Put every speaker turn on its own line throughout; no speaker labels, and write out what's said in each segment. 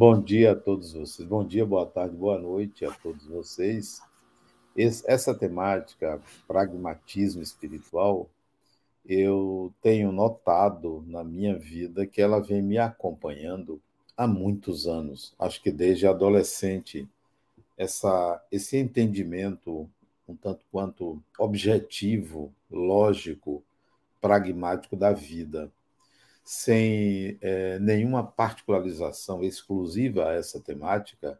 Bom dia a todos vocês. Bom dia, boa tarde, boa noite a todos vocês. Essa temática, pragmatismo espiritual, eu tenho notado na minha vida que ela vem me acompanhando há muitos anos. Acho que desde adolescente, essa, esse entendimento um tanto quanto objetivo, lógico, pragmático da vida, sem é, nenhuma particularização exclusiva a essa temática,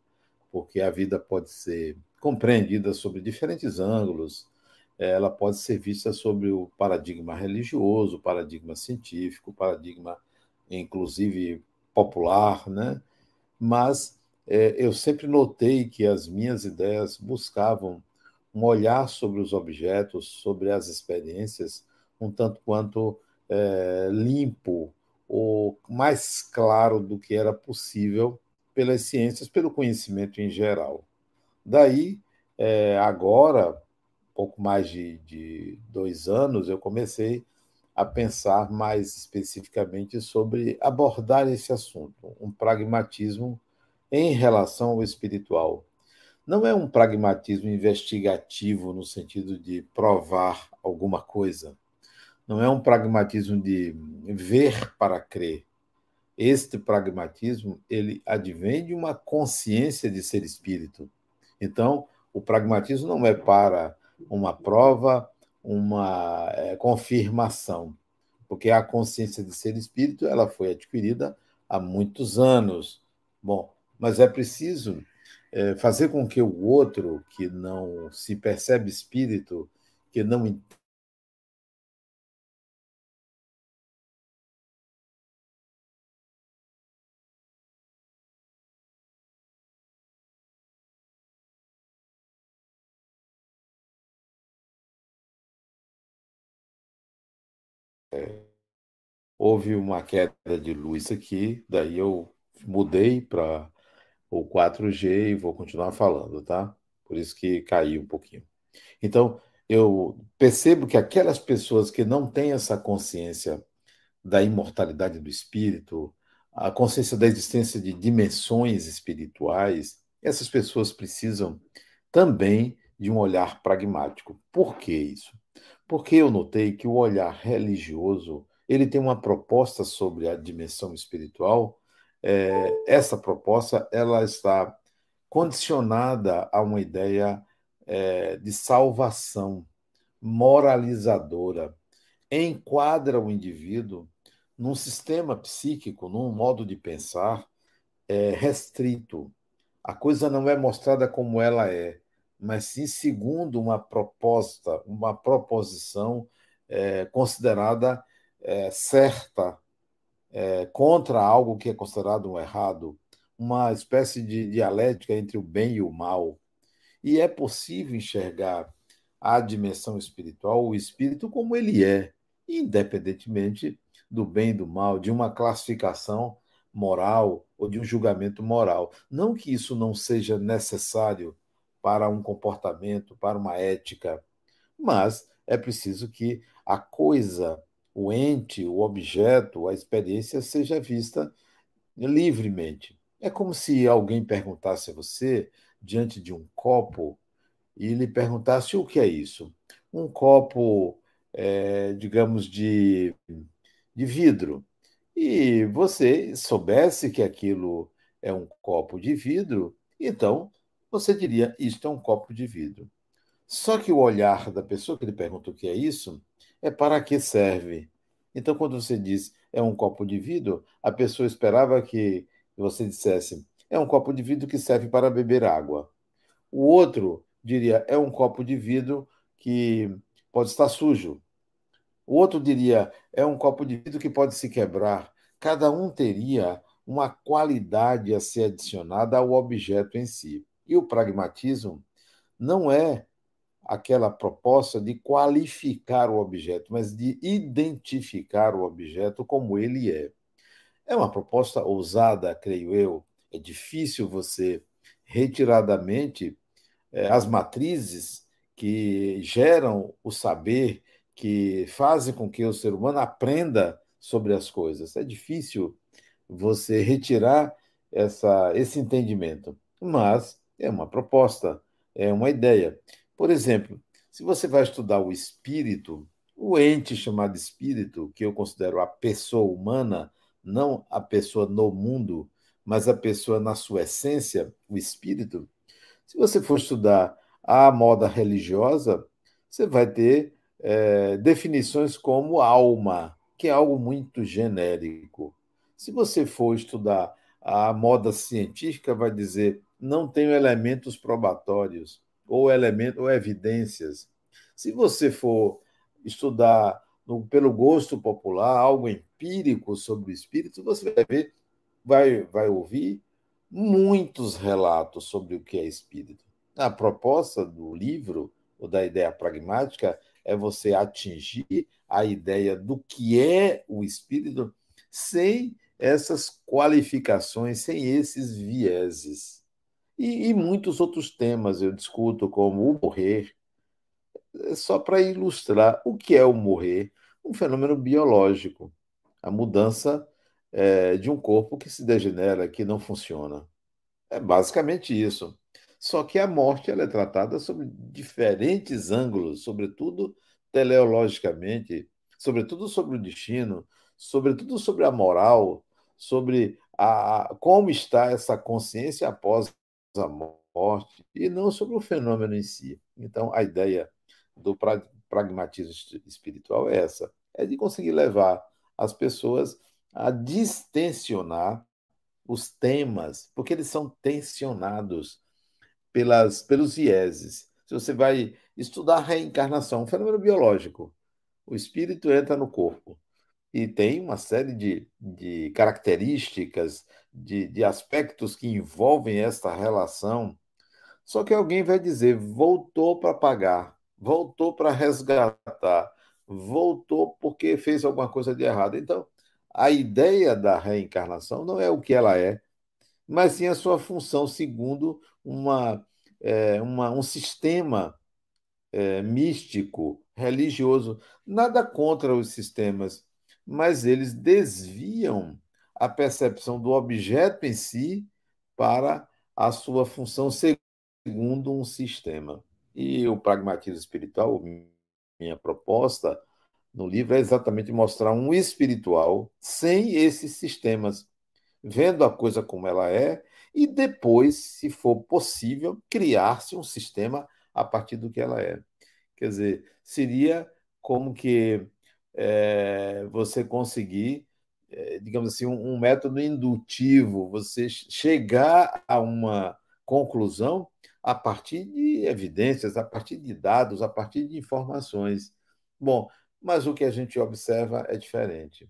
porque a vida pode ser compreendida sobre diferentes ângulos, ela pode ser vista sobre o paradigma religioso, o paradigma científico, o paradigma, inclusive, popular, né? Mas é, eu sempre notei que as minhas ideias buscavam um olhar sobre os objetos, sobre as experiências, um tanto quanto é, limpo ou mais claro do que era possível pelas ciências, pelo conhecimento em geral. Daí, é, agora, pouco mais de, de dois anos, eu comecei a pensar mais especificamente sobre abordar esse assunto, um pragmatismo em relação ao espiritual. Não é um pragmatismo investigativo no sentido de provar alguma coisa. Não é um pragmatismo de ver para crer. Este pragmatismo, ele advém de uma consciência de ser espírito. Então, o pragmatismo não é para uma prova, uma é, confirmação, porque a consciência de ser espírito ela foi adquirida há muitos anos. Bom, mas é preciso é, fazer com que o outro que não se percebe espírito, que não houve uma queda de luz aqui, daí eu mudei para o 4G e vou continuar falando, tá? Por isso que caiu um pouquinho. Então, eu percebo que aquelas pessoas que não têm essa consciência da imortalidade do espírito, a consciência da existência de dimensões espirituais, essas pessoas precisam também de um olhar pragmático. Por que isso? Porque eu notei que o olhar religioso ele tem uma proposta sobre a dimensão espiritual. É, essa proposta ela está condicionada a uma ideia é, de salvação moralizadora. Enquadra o indivíduo num sistema psíquico, num modo de pensar é, restrito. A coisa não é mostrada como ela é, mas sim segundo uma proposta, uma proposição é, considerada é, certa é, contra algo que é considerado um errado, uma espécie de dialética entre o bem e o mal. E é possível enxergar a dimensão espiritual, o espírito como ele é, independentemente do bem e do mal, de uma classificação moral ou de um julgamento moral. Não que isso não seja necessário para um comportamento, para uma ética, mas é preciso que a coisa o ente, o objeto, a experiência seja vista livremente. É como se alguém perguntasse a você, diante de um copo, e lhe perguntasse o que é isso. Um copo, é, digamos, de, de vidro. E você soubesse que aquilo é um copo de vidro, então você diria: Isto é um copo de vidro. Só que o olhar da pessoa que lhe pergunta o que é isso é para que serve. Então, quando você diz é um copo de vidro, a pessoa esperava que você dissesse é um copo de vidro que serve para beber água. O outro diria é um copo de vidro que pode estar sujo. O outro diria é um copo de vidro que pode se quebrar. Cada um teria uma qualidade a ser adicionada ao objeto em si. E o pragmatismo não é aquela proposta de qualificar o objeto, mas de identificar o objeto como ele é. É uma proposta ousada, creio eu. É difícil você retirar da mente é, as matrizes que geram o saber, que fazem com que o ser humano aprenda sobre as coisas. É difícil você retirar essa, esse entendimento. Mas é uma proposta, é uma ideia. Por exemplo, se você vai estudar o espírito, o ente chamado espírito, que eu considero a pessoa humana, não a pessoa no mundo, mas a pessoa na sua essência, o espírito. Se você for estudar a moda religiosa, você vai ter é, definições como alma, que é algo muito genérico. Se você for estudar a moda científica, vai dizer não tenho elementos probatórios ou elementos ou evidências. Se você for estudar no, pelo gosto popular algo empírico sobre o espírito, você vai ver, vai, vai ouvir muitos relatos sobre o que é espírito. A proposta do livro ou da ideia pragmática é você atingir a ideia do que é o espírito sem essas qualificações, sem esses vieses. E, e muitos outros temas eu discuto, como o morrer, é só para ilustrar o que é o morrer, um fenômeno biológico, a mudança é, de um corpo que se degenera, que não funciona. É basicamente isso. Só que a morte ela é tratada sob diferentes ângulos, sobretudo teleologicamente, sobretudo sobre o destino, sobretudo sobre a moral, sobre a, como está essa consciência após a morte, e não sobre o fenômeno em si. Então, a ideia do pragmatismo espiritual é essa: é de conseguir levar as pessoas a distensionar os temas, porque eles são tensionados pelas, pelos vieses. Se você vai estudar a reencarnação, um fenômeno biológico, o espírito entra no corpo e tem uma série de, de características, de, de aspectos que envolvem esta relação. Só que alguém vai dizer, voltou para pagar, voltou para resgatar, voltou porque fez alguma coisa de errado. Então, a ideia da reencarnação não é o que ela é, mas sim a sua função segundo uma, é, uma um sistema é, místico, religioso. Nada contra os sistemas, mas eles desviam a percepção do objeto em si para a sua função segundo um sistema. E o pragmatismo espiritual, minha proposta no livro, é exatamente mostrar um espiritual sem esses sistemas, vendo a coisa como ela é e depois, se for possível, criar-se um sistema a partir do que ela é. Quer dizer, seria como que é, você conseguir, é, digamos assim, um, um método indutivo, você chegar a uma conclusão a partir de evidências, a partir de dados, a partir de informações. Bom, mas o que a gente observa é diferente.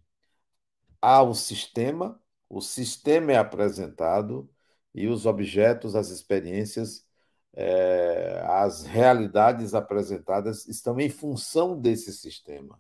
Há o sistema, o sistema é apresentado e os objetos, as experiências, é, as realidades apresentadas estão em função desse sistema.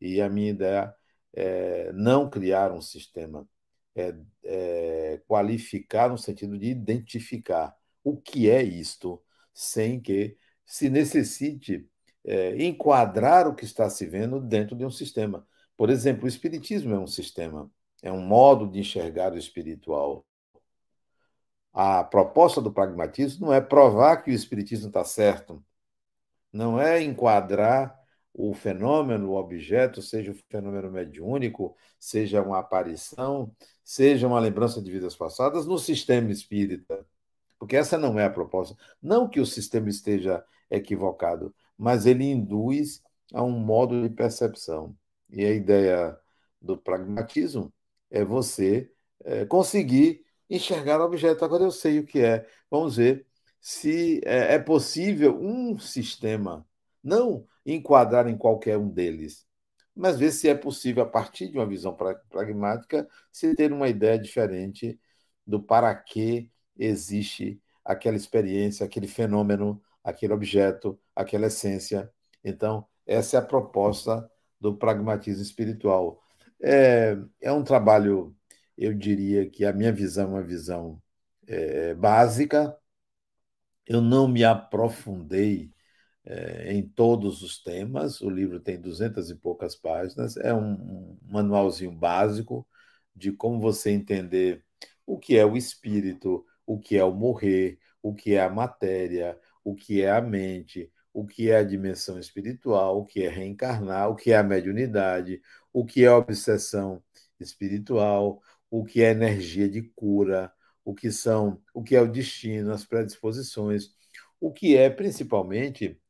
E a minha ideia é não criar um sistema, é, é qualificar no sentido de identificar o que é isto, sem que se necessite é, enquadrar o que está se vendo dentro de um sistema. Por exemplo, o Espiritismo é um sistema, é um modo de enxergar o espiritual. A proposta do pragmatismo não é provar que o Espiritismo está certo, não é enquadrar o fenômeno, o objeto, seja o fenômeno mediúnico, seja uma aparição, seja uma lembrança de vidas passadas, no sistema espírita porque essa não é a proposta. Não que o sistema esteja equivocado, mas ele induz a um modo de percepção. E a ideia do pragmatismo é você é, conseguir enxergar o objeto. Agora eu sei o que é. Vamos ver se é, é possível um sistema não enquadrar em qualquer um deles, mas ver se é possível, a partir de uma visão pragmática, se ter uma ideia diferente do para que existe aquela experiência, aquele fenômeno, aquele objeto, aquela essência. Então, essa é a proposta do pragmatismo espiritual. É, é um trabalho, eu diria que a minha visão é uma visão é, básica. Eu não me aprofundei é, em todos os temas. O livro tem duzentas e poucas páginas. É um, um manualzinho básico de como você entender o que é o espírito, o que é o morrer, o que é a matéria, o que é a mente, o que é a dimensão espiritual, o que é reencarnar, o que é a mediunidade, o que é a obsessão espiritual, o que é energia de cura, o que são, o que é o destino, as predisposições, o que é principalmente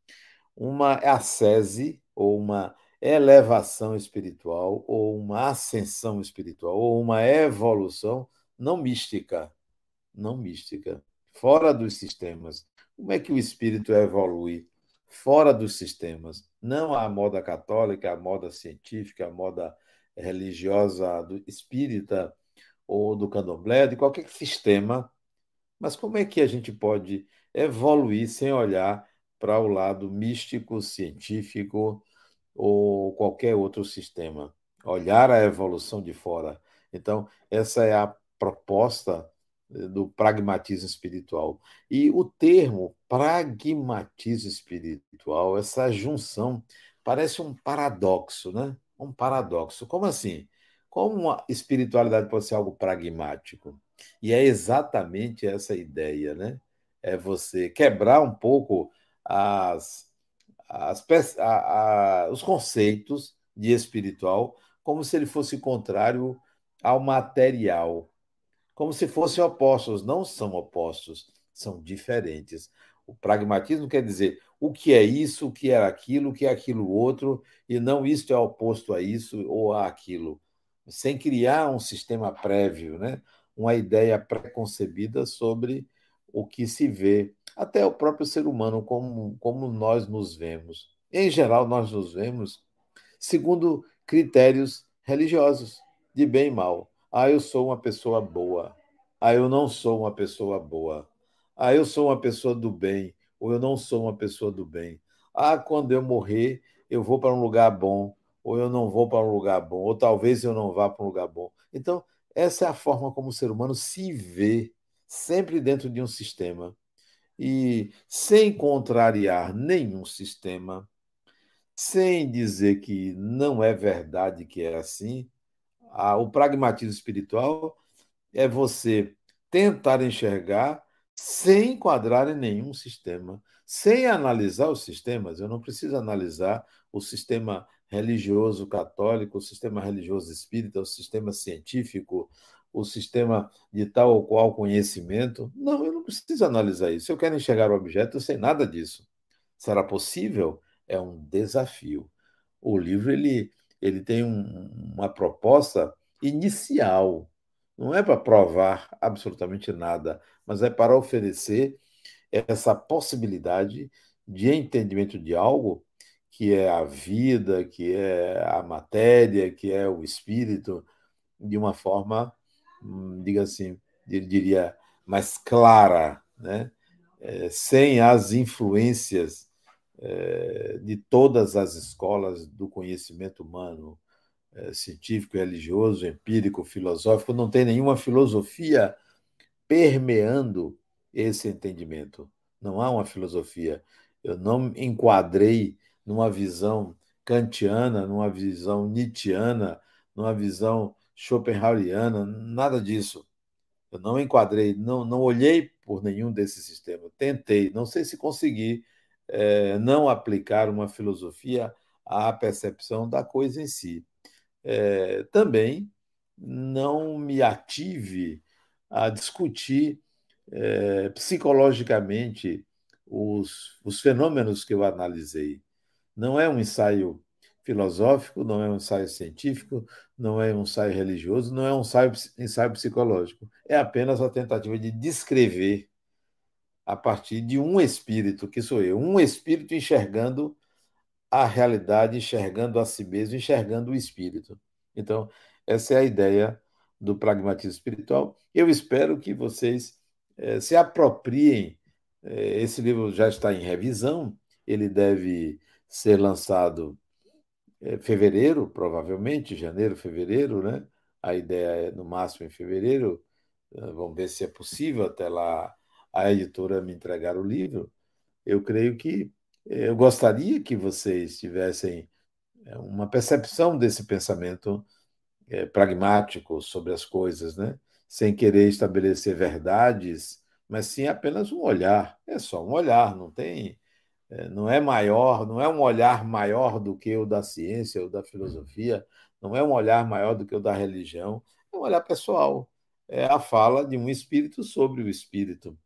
uma ascese ou uma elevação espiritual ou uma ascensão espiritual ou uma evolução não mística, não mística, fora dos sistemas. Como é que o espírito evolui fora dos sistemas? Não a moda católica, a moda científica, a moda religiosa do espírita ou do candomblé, de qualquer sistema. Mas como é que a gente pode evoluir sem olhar para o lado místico, científico ou qualquer outro sistema? Olhar a evolução de fora. Então, essa é a proposta eh, do pragmatismo espiritual. E o termo pragmatismo espiritual, essa junção, parece um paradoxo, né? Um paradoxo. Como assim? Como a espiritualidade pode ser algo pragmático? E é exatamente essa ideia, né? É você quebrar um pouco as, as, a, a, os conceitos de espiritual como se ele fosse contrário ao material, como se fossem opostos. Não são opostos, são diferentes. O pragmatismo quer dizer o que é isso, o que é aquilo, o que é aquilo outro, e não isto é oposto a isso ou a aquilo, sem criar um sistema prévio, né? uma ideia preconcebida sobre o que se vê, até o próprio ser humano, como, como nós nos vemos. Em geral, nós nos vemos segundo critérios religiosos, de bem e mal. Ah, eu sou uma pessoa boa. Ah, eu não sou uma pessoa boa. Ah, eu sou uma pessoa do bem. Ou eu não sou uma pessoa do bem. Ah, quando eu morrer, eu vou para um lugar bom. Ou eu não vou para um lugar bom. Ou talvez eu não vá para um lugar bom. Então, essa é a forma como o ser humano se vê, sempre dentro de um sistema. E sem contrariar nenhum sistema, sem dizer que não é verdade que é assim, o pragmatismo espiritual é você tentar enxergar sem enquadrar em nenhum sistema, sem analisar os sistemas. Eu não preciso analisar o sistema religioso católico, o sistema religioso espírita, o sistema científico, o sistema de tal ou qual conhecimento. Não, eu não preciso analisar isso. Eu quero enxergar o objeto sem nada disso. Será possível? É um desafio. O livro ele ele tem um, uma proposta inicial. Não é para provar absolutamente nada, mas é para oferecer essa possibilidade de entendimento de algo que é a vida, que é a matéria, que é o espírito, de uma forma, diga assim, diria, mais clara, né? É, sem as influências é, de todas as escolas do conhecimento humano, é, científico, religioso, empírico, filosófico, não tem nenhuma filosofia permeando esse entendimento. Não há uma filosofia. Eu não enquadrei numa visão kantiana, numa visão nietzschiana, numa visão schopenhaueriana, nada disso. Eu não enquadrei, não, não olhei por nenhum desses sistemas. Tentei, não sei se consegui, é, não aplicar uma filosofia à percepção da coisa em si. É, também não me ative a discutir é, psicologicamente os, os fenômenos que eu analisei. Não é um ensaio filosófico, não é um ensaio científico, não é um ensaio religioso, não é um ensaio, ensaio psicológico. É apenas a tentativa de descrever a partir de um espírito, que sou eu, um espírito enxergando a realidade, enxergando a si mesmo, enxergando o espírito. Então, essa é a ideia do pragmatismo espiritual. Eu espero que vocês eh, se apropriem. Eh, esse livro já está em revisão, ele deve ser lançado fevereiro, provavelmente, janeiro, fevereiro, né? A ideia é no máximo em fevereiro. Vamos ver se é possível até lá a editora me entregar o livro, eu creio que eh, eu gostaria que vocês tivessem uma percepção desse pensamento é, pragmático sobre as coisas, né? sem querer estabelecer verdades, mas sim apenas um olhar. É só um olhar, não tem, é, não é maior, não é um olhar maior do que o da ciência ou da filosofia, não é um olhar maior do que o da religião, é um olhar pessoal. É a fala de um espírito sobre o espírito.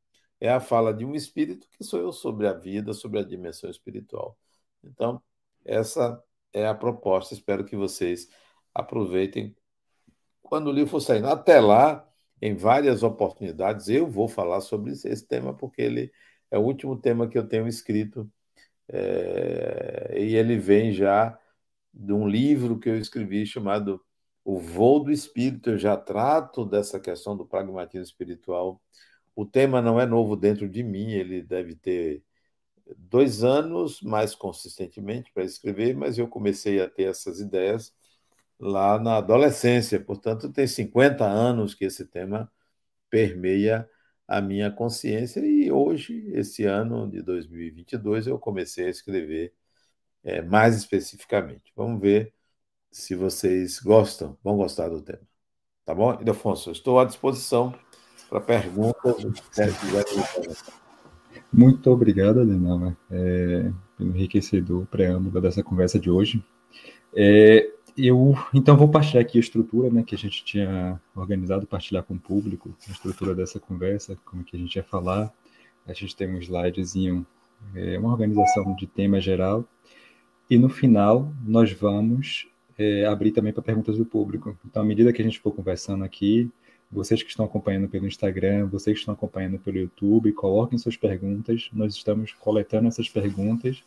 É a fala de um espírito que sou eu sobre a vida, sobre a dimensão espiritual. Então, essa é a proposta. Espero que vocês aproveitem quando o livro for saindo. Até lá, em várias oportunidades, eu vou falar sobre esse tema, porque ele é o último tema que eu tenho escrito. É, e ele vem já de um livro que eu escrevi chamado O Voo do Espírito. Eu já trato dessa questão do pragmatismo espiritual. O tema não é novo dentro de mim, ele deve ter dois anos mais consistentemente para escrever, mas eu comecei a ter essas ideias lá na adolescência, portanto, tem 50 anos que esse tema permeia a minha consciência e hoje, esse ano de 2022, eu comecei a escrever é, mais especificamente. Vamos ver se vocês gostam, vão gostar do tema. Tá bom? Ildefonso, estou à disposição para perguntas.
Muito obrigado, Adenauer, é, pelo enriquecedor preâmbulo dessa conversa de hoje. É, eu então vou partilhar aqui a estrutura né, que a gente tinha organizado, partilhar com o público, a estrutura dessa conversa, como que a gente ia falar. A gente tem um slidezinho, é, uma organização de tema geral, e no final nós vamos é, abrir também para perguntas do público. Então, à medida que a gente for conversando aqui, vocês que estão acompanhando pelo Instagram, vocês que estão acompanhando pelo YouTube, coloquem suas perguntas. Nós estamos coletando essas perguntas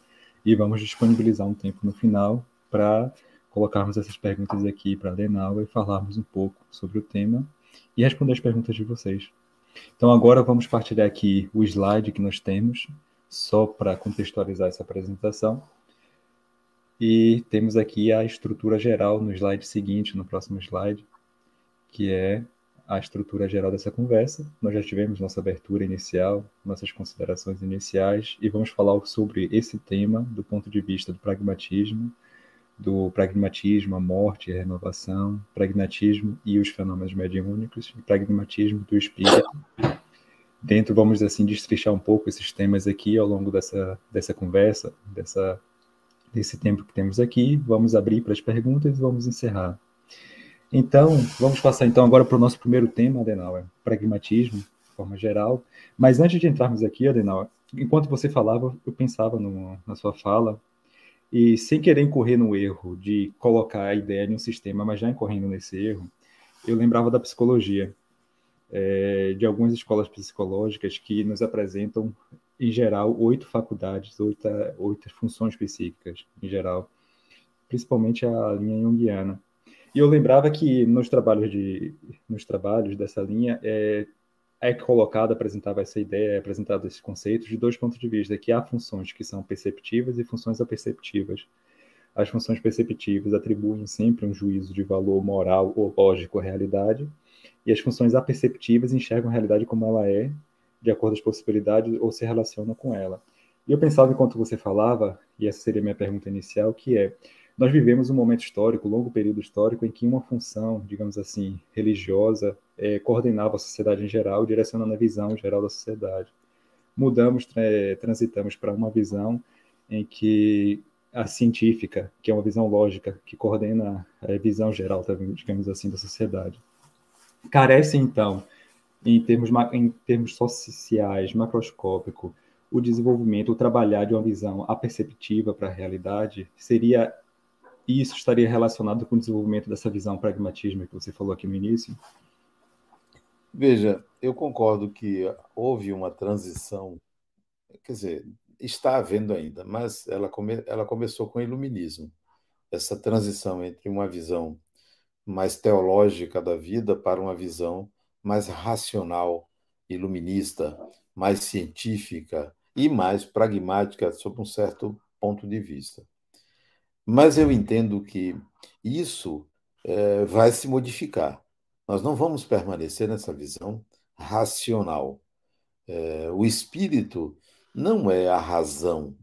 e vamos disponibilizar um tempo no final para colocarmos essas perguntas aqui para a Lenal e falarmos um pouco sobre o tema e responder as perguntas de vocês. Então agora vamos partilhar aqui o slide que nós temos, só para contextualizar essa apresentação. E temos aqui a estrutura geral no slide seguinte, no próximo slide, que é a estrutura geral dessa conversa. Nós já tivemos nossa abertura inicial, nossas considerações iniciais, e vamos falar sobre esse tema do ponto de vista do pragmatismo, do pragmatismo, a morte e a renovação, pragmatismo e os fenômenos mediúnicos, pragmatismo do espírito. Dentro, vamos assim, destrichar um pouco esses temas aqui ao longo dessa, dessa conversa, dessa, desse tempo que temos aqui. Vamos abrir para as perguntas e vamos encerrar. Então, vamos passar então agora para o nosso primeiro tema, Adenauer, pragmatismo, de forma geral. Mas antes de entrarmos aqui, Adenauer, enquanto você falava, eu pensava no, na sua fala e sem querer incorrer no erro de colocar a ideia em um sistema, mas já incorrendo nesse erro, eu lembrava da psicologia, é, de algumas escolas psicológicas que nos apresentam, em geral, oito faculdades, oito, oito funções psíquicas, em geral, principalmente a linha junguiana. E eu lembrava que nos trabalhos, de, nos trabalhos dessa linha, é, é colocado, apresentava essa ideia, é apresentado esse conceito de dois pontos de vista, que há funções que são perceptivas e funções aperceptivas. As funções perceptivas atribuem sempre um juízo de valor moral ou lógico à realidade, e as funções aperceptivas enxergam a realidade como ela é, de acordo com as possibilidades, ou se relacionam com ela. E eu pensava, enquanto você falava, e essa seria a minha pergunta inicial, que é, nós vivemos um momento histórico, um longo período histórico, em que uma função, digamos assim, religiosa, é, coordenava a sociedade em geral, direcionando a visão geral da sociedade. Mudamos, tra transitamos para uma visão em que a científica, que é uma visão lógica, que coordena a visão geral, digamos assim, da sociedade. Carece, então, em termos, em termos sociais, macroscópico, o desenvolvimento, o trabalhar de uma visão aperceptiva para a realidade seria isso estaria relacionado com o desenvolvimento dessa visão pragmatismo que você falou aqui no início?
Veja, eu concordo que houve uma transição, quer dizer, está havendo ainda, mas ela, come, ela começou com o iluminismo. Essa transição entre uma visão mais teológica da vida para uma visão mais racional, iluminista, mais científica e mais pragmática sob um certo ponto de vista. Mas eu entendo que isso é, vai se modificar. Nós não vamos permanecer nessa visão racional. É, o espírito não é a razão,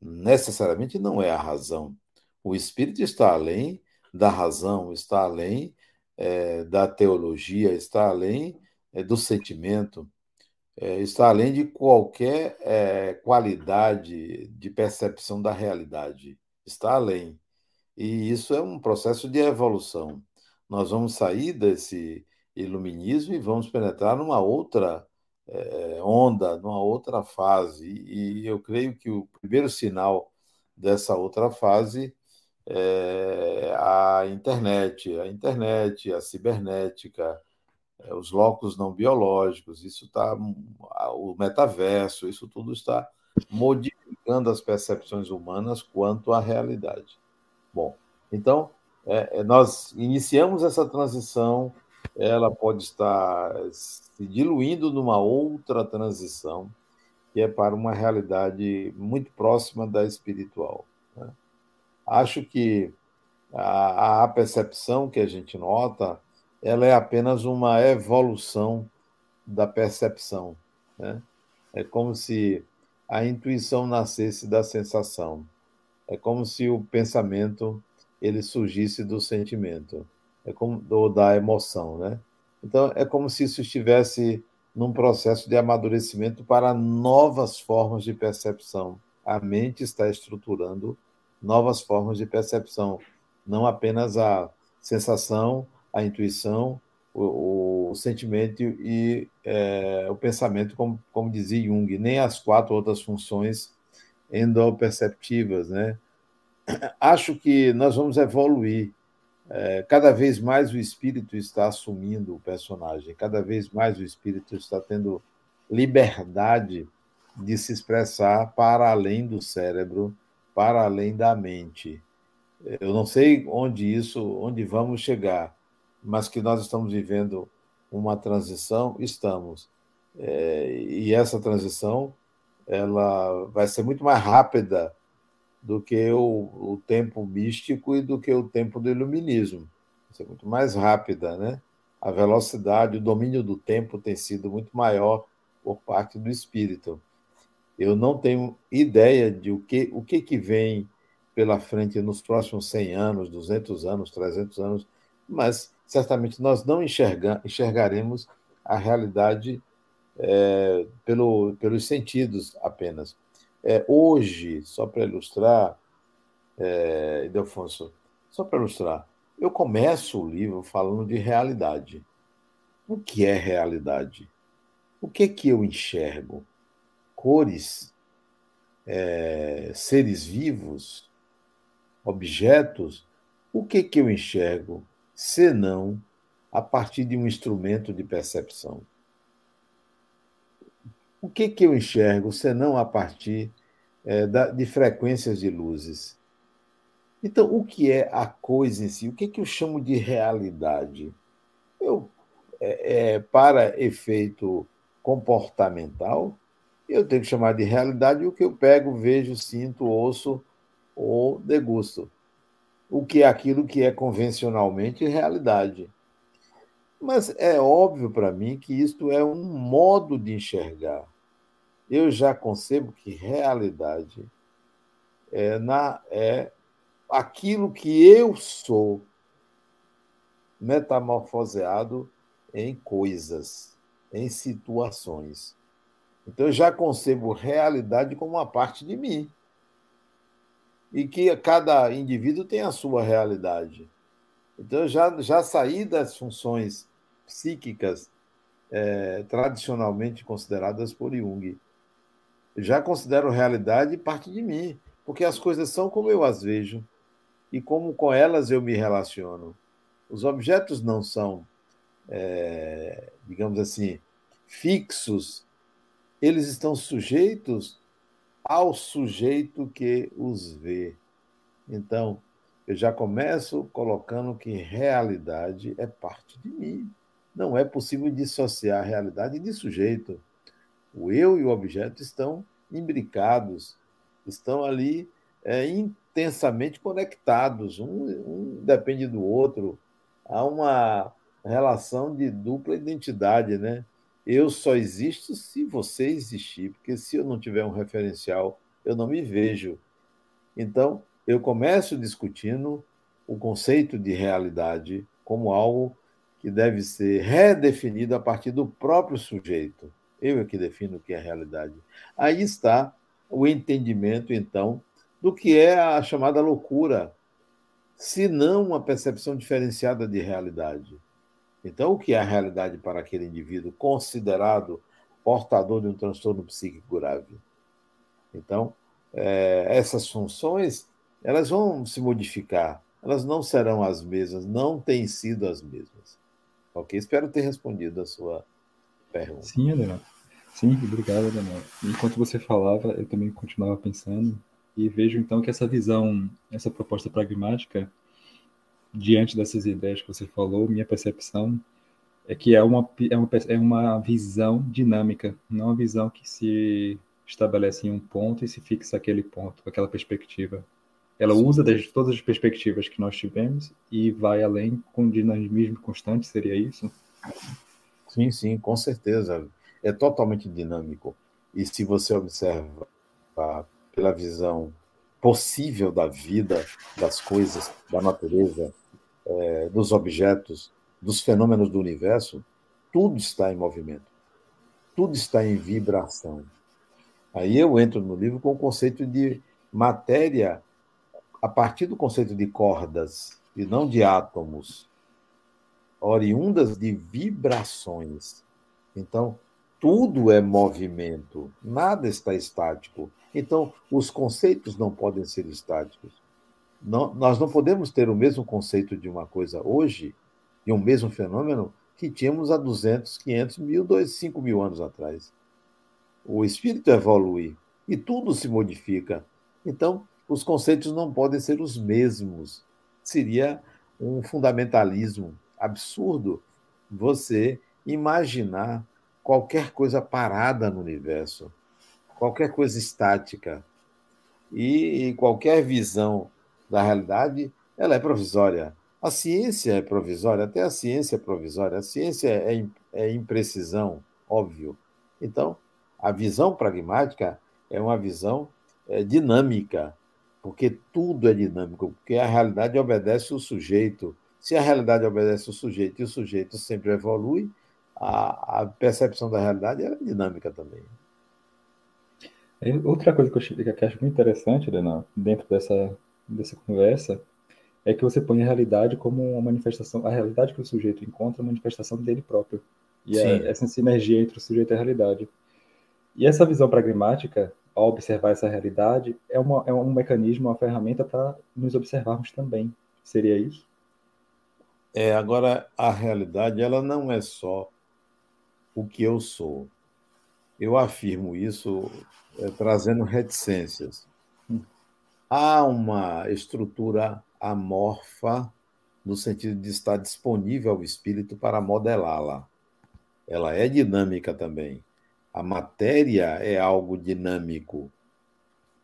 necessariamente não é a razão. O espírito está além da razão, está além é, da teologia, está além é, do sentimento, é, está além de qualquer é, qualidade de percepção da realidade, está além. E isso é um processo de evolução. Nós vamos sair desse iluminismo e vamos penetrar numa outra é, onda, numa outra fase. E eu creio que o primeiro sinal dessa outra fase é a internet, a internet, a cibernética, é, os locos não biológicos, isso está o metaverso, isso tudo está modificando as percepções humanas quanto à realidade. Bom, então é, é nós iniciamos essa transição, ela pode estar se diluindo numa outra transição que é para uma realidade muito próxima da espiritual. Né? Acho que a, a percepção que a gente nota ela é apenas uma evolução da percepção. Né? É como se a intuição nascesse da sensação. É como se o pensamento ele surgisse do sentimento, é como ou da emoção, né? Então é como se isso estivesse num processo de amadurecimento para novas formas de percepção. A mente está estruturando novas formas de percepção, não apenas a sensação, a intuição, o, o sentimento e é, o pensamento, como, como dizia Jung, nem as quatro outras funções endoperceptivas, né? Acho que nós vamos evoluir. É, cada vez mais o espírito está assumindo o personagem, cada vez mais o espírito está tendo liberdade de se expressar para além do cérebro, para além da mente. Eu não sei onde isso, onde vamos chegar, mas que nós estamos vivendo uma transição, estamos. É, e essa transição ela vai ser muito mais rápida do que o, o tempo místico e do que o tempo do iluminismo. Vai ser muito mais rápida, né? A velocidade, o domínio do tempo tem sido muito maior por parte do espírito. Eu não tenho ideia de o que o que, que vem pela frente nos próximos 100 anos, 200 anos, 300 anos, mas certamente nós não enxerga, enxergaremos a realidade é, pelo, pelos sentidos apenas. É, hoje, só para ilustrar, é, só para ilustrar, eu começo o livro falando de realidade. O que é realidade? O que é que eu enxergo? Cores, é, seres vivos, objetos? O que é que eu enxergo? senão a partir de um instrumento de percepção. O que, que eu enxergo, senão a partir é, da, de frequências de luzes? Então, o que é a coisa em si? O que, que eu chamo de realidade? Eu, é, é, para efeito comportamental, eu tenho que chamar de realidade o que eu pego, vejo, sinto, ouço ou degusto o que é aquilo que é convencionalmente realidade. Mas é óbvio para mim que isto é um modo de enxergar. Eu já concebo que realidade é, na, é aquilo que eu sou metamorfoseado em coisas, em situações. Então eu já concebo realidade como uma parte de mim e que cada indivíduo tem a sua realidade. Então, já, já saí das funções psíquicas é, tradicionalmente consideradas por Jung. Já considero realidade parte de mim, porque as coisas são como eu as vejo e como com elas eu me relaciono. Os objetos não são, é, digamos assim, fixos, eles estão sujeitos ao sujeito que os vê. Então, eu já começo colocando que realidade é parte de mim. Não é possível dissociar realidade de sujeito. O eu e o objeto estão imbricados, estão ali é, intensamente conectados, um, um depende do outro. Há uma relação de dupla identidade, né? Eu só existo se você existir, porque se eu não tiver um referencial, eu não me vejo. Então, eu começo discutindo o conceito de realidade como algo que deve ser redefinido a partir do próprio sujeito. Eu é que defino o que é realidade. Aí está o entendimento, então, do que é a chamada loucura, se não uma percepção diferenciada de realidade. Então, o que é a realidade para aquele indivíduo considerado portador de um transtorno psíquico grave? Então, é, essas funções elas vão se modificar, elas não serão as mesmas, não têm sido as mesmas. Ok? Espero ter respondido a sua pergunta.
Sim, Adriano. Sim, obrigado, Adriano. Enquanto você falava, eu também continuava pensando e vejo então que essa visão, essa proposta pragmática, diante dessas ideias que você falou, minha percepção é que é uma, é uma, é uma visão dinâmica, não uma visão que se estabelece em um ponto e se fixa aquele ponto, aquela perspectiva. Ela sim. usa das, todas as perspectivas que nós tivemos e vai além com dinamismo constante, seria isso?
Sim, sim, com certeza. É totalmente dinâmico. E se você observa pela visão possível da vida, das coisas, da natureza, é, dos objetos, dos fenômenos do universo, tudo está em movimento, tudo está em vibração. Aí eu entro no livro com o conceito de matéria a partir do conceito de cordas e não de átomos, oriundas de vibrações. Então, tudo é movimento, nada está estático. Então, os conceitos não podem ser estáticos. Não, nós não podemos ter o mesmo conceito de uma coisa hoje, e um mesmo fenômeno, que tínhamos há 200, 500 mil, 2, 5 mil anos atrás. O espírito evolui e tudo se modifica. Então, os conceitos não podem ser os mesmos. Seria um fundamentalismo absurdo você imaginar qualquer coisa parada no universo, qualquer coisa estática. E qualquer visão da realidade, ela é provisória. A ciência é provisória, até a ciência é provisória. A ciência é, é imprecisão, óbvio. Então, a visão pragmática é uma visão é, dinâmica, porque tudo é dinâmico, porque a realidade obedece o sujeito. Se a realidade obedece o sujeito e o sujeito sempre evolui, a, a percepção da realidade é dinâmica também.
Outra coisa que eu, que eu acho muito interessante, Helena, dentro dessa, dessa conversa, é que você põe a realidade como uma manifestação, a realidade que o sujeito encontra é uma manifestação dele próprio. E é essa sinergia entre o sujeito e a realidade. E essa visão pragmática, ao observar essa realidade, é, uma, é um mecanismo, uma ferramenta para nos observarmos também. Seria isso?
É, agora, a realidade ela não é só o que eu sou. Eu afirmo isso é, trazendo reticências. Há uma estrutura amorfa no sentido de estar disponível ao espírito para modelá-la. Ela é dinâmica também. A matéria é algo dinâmico,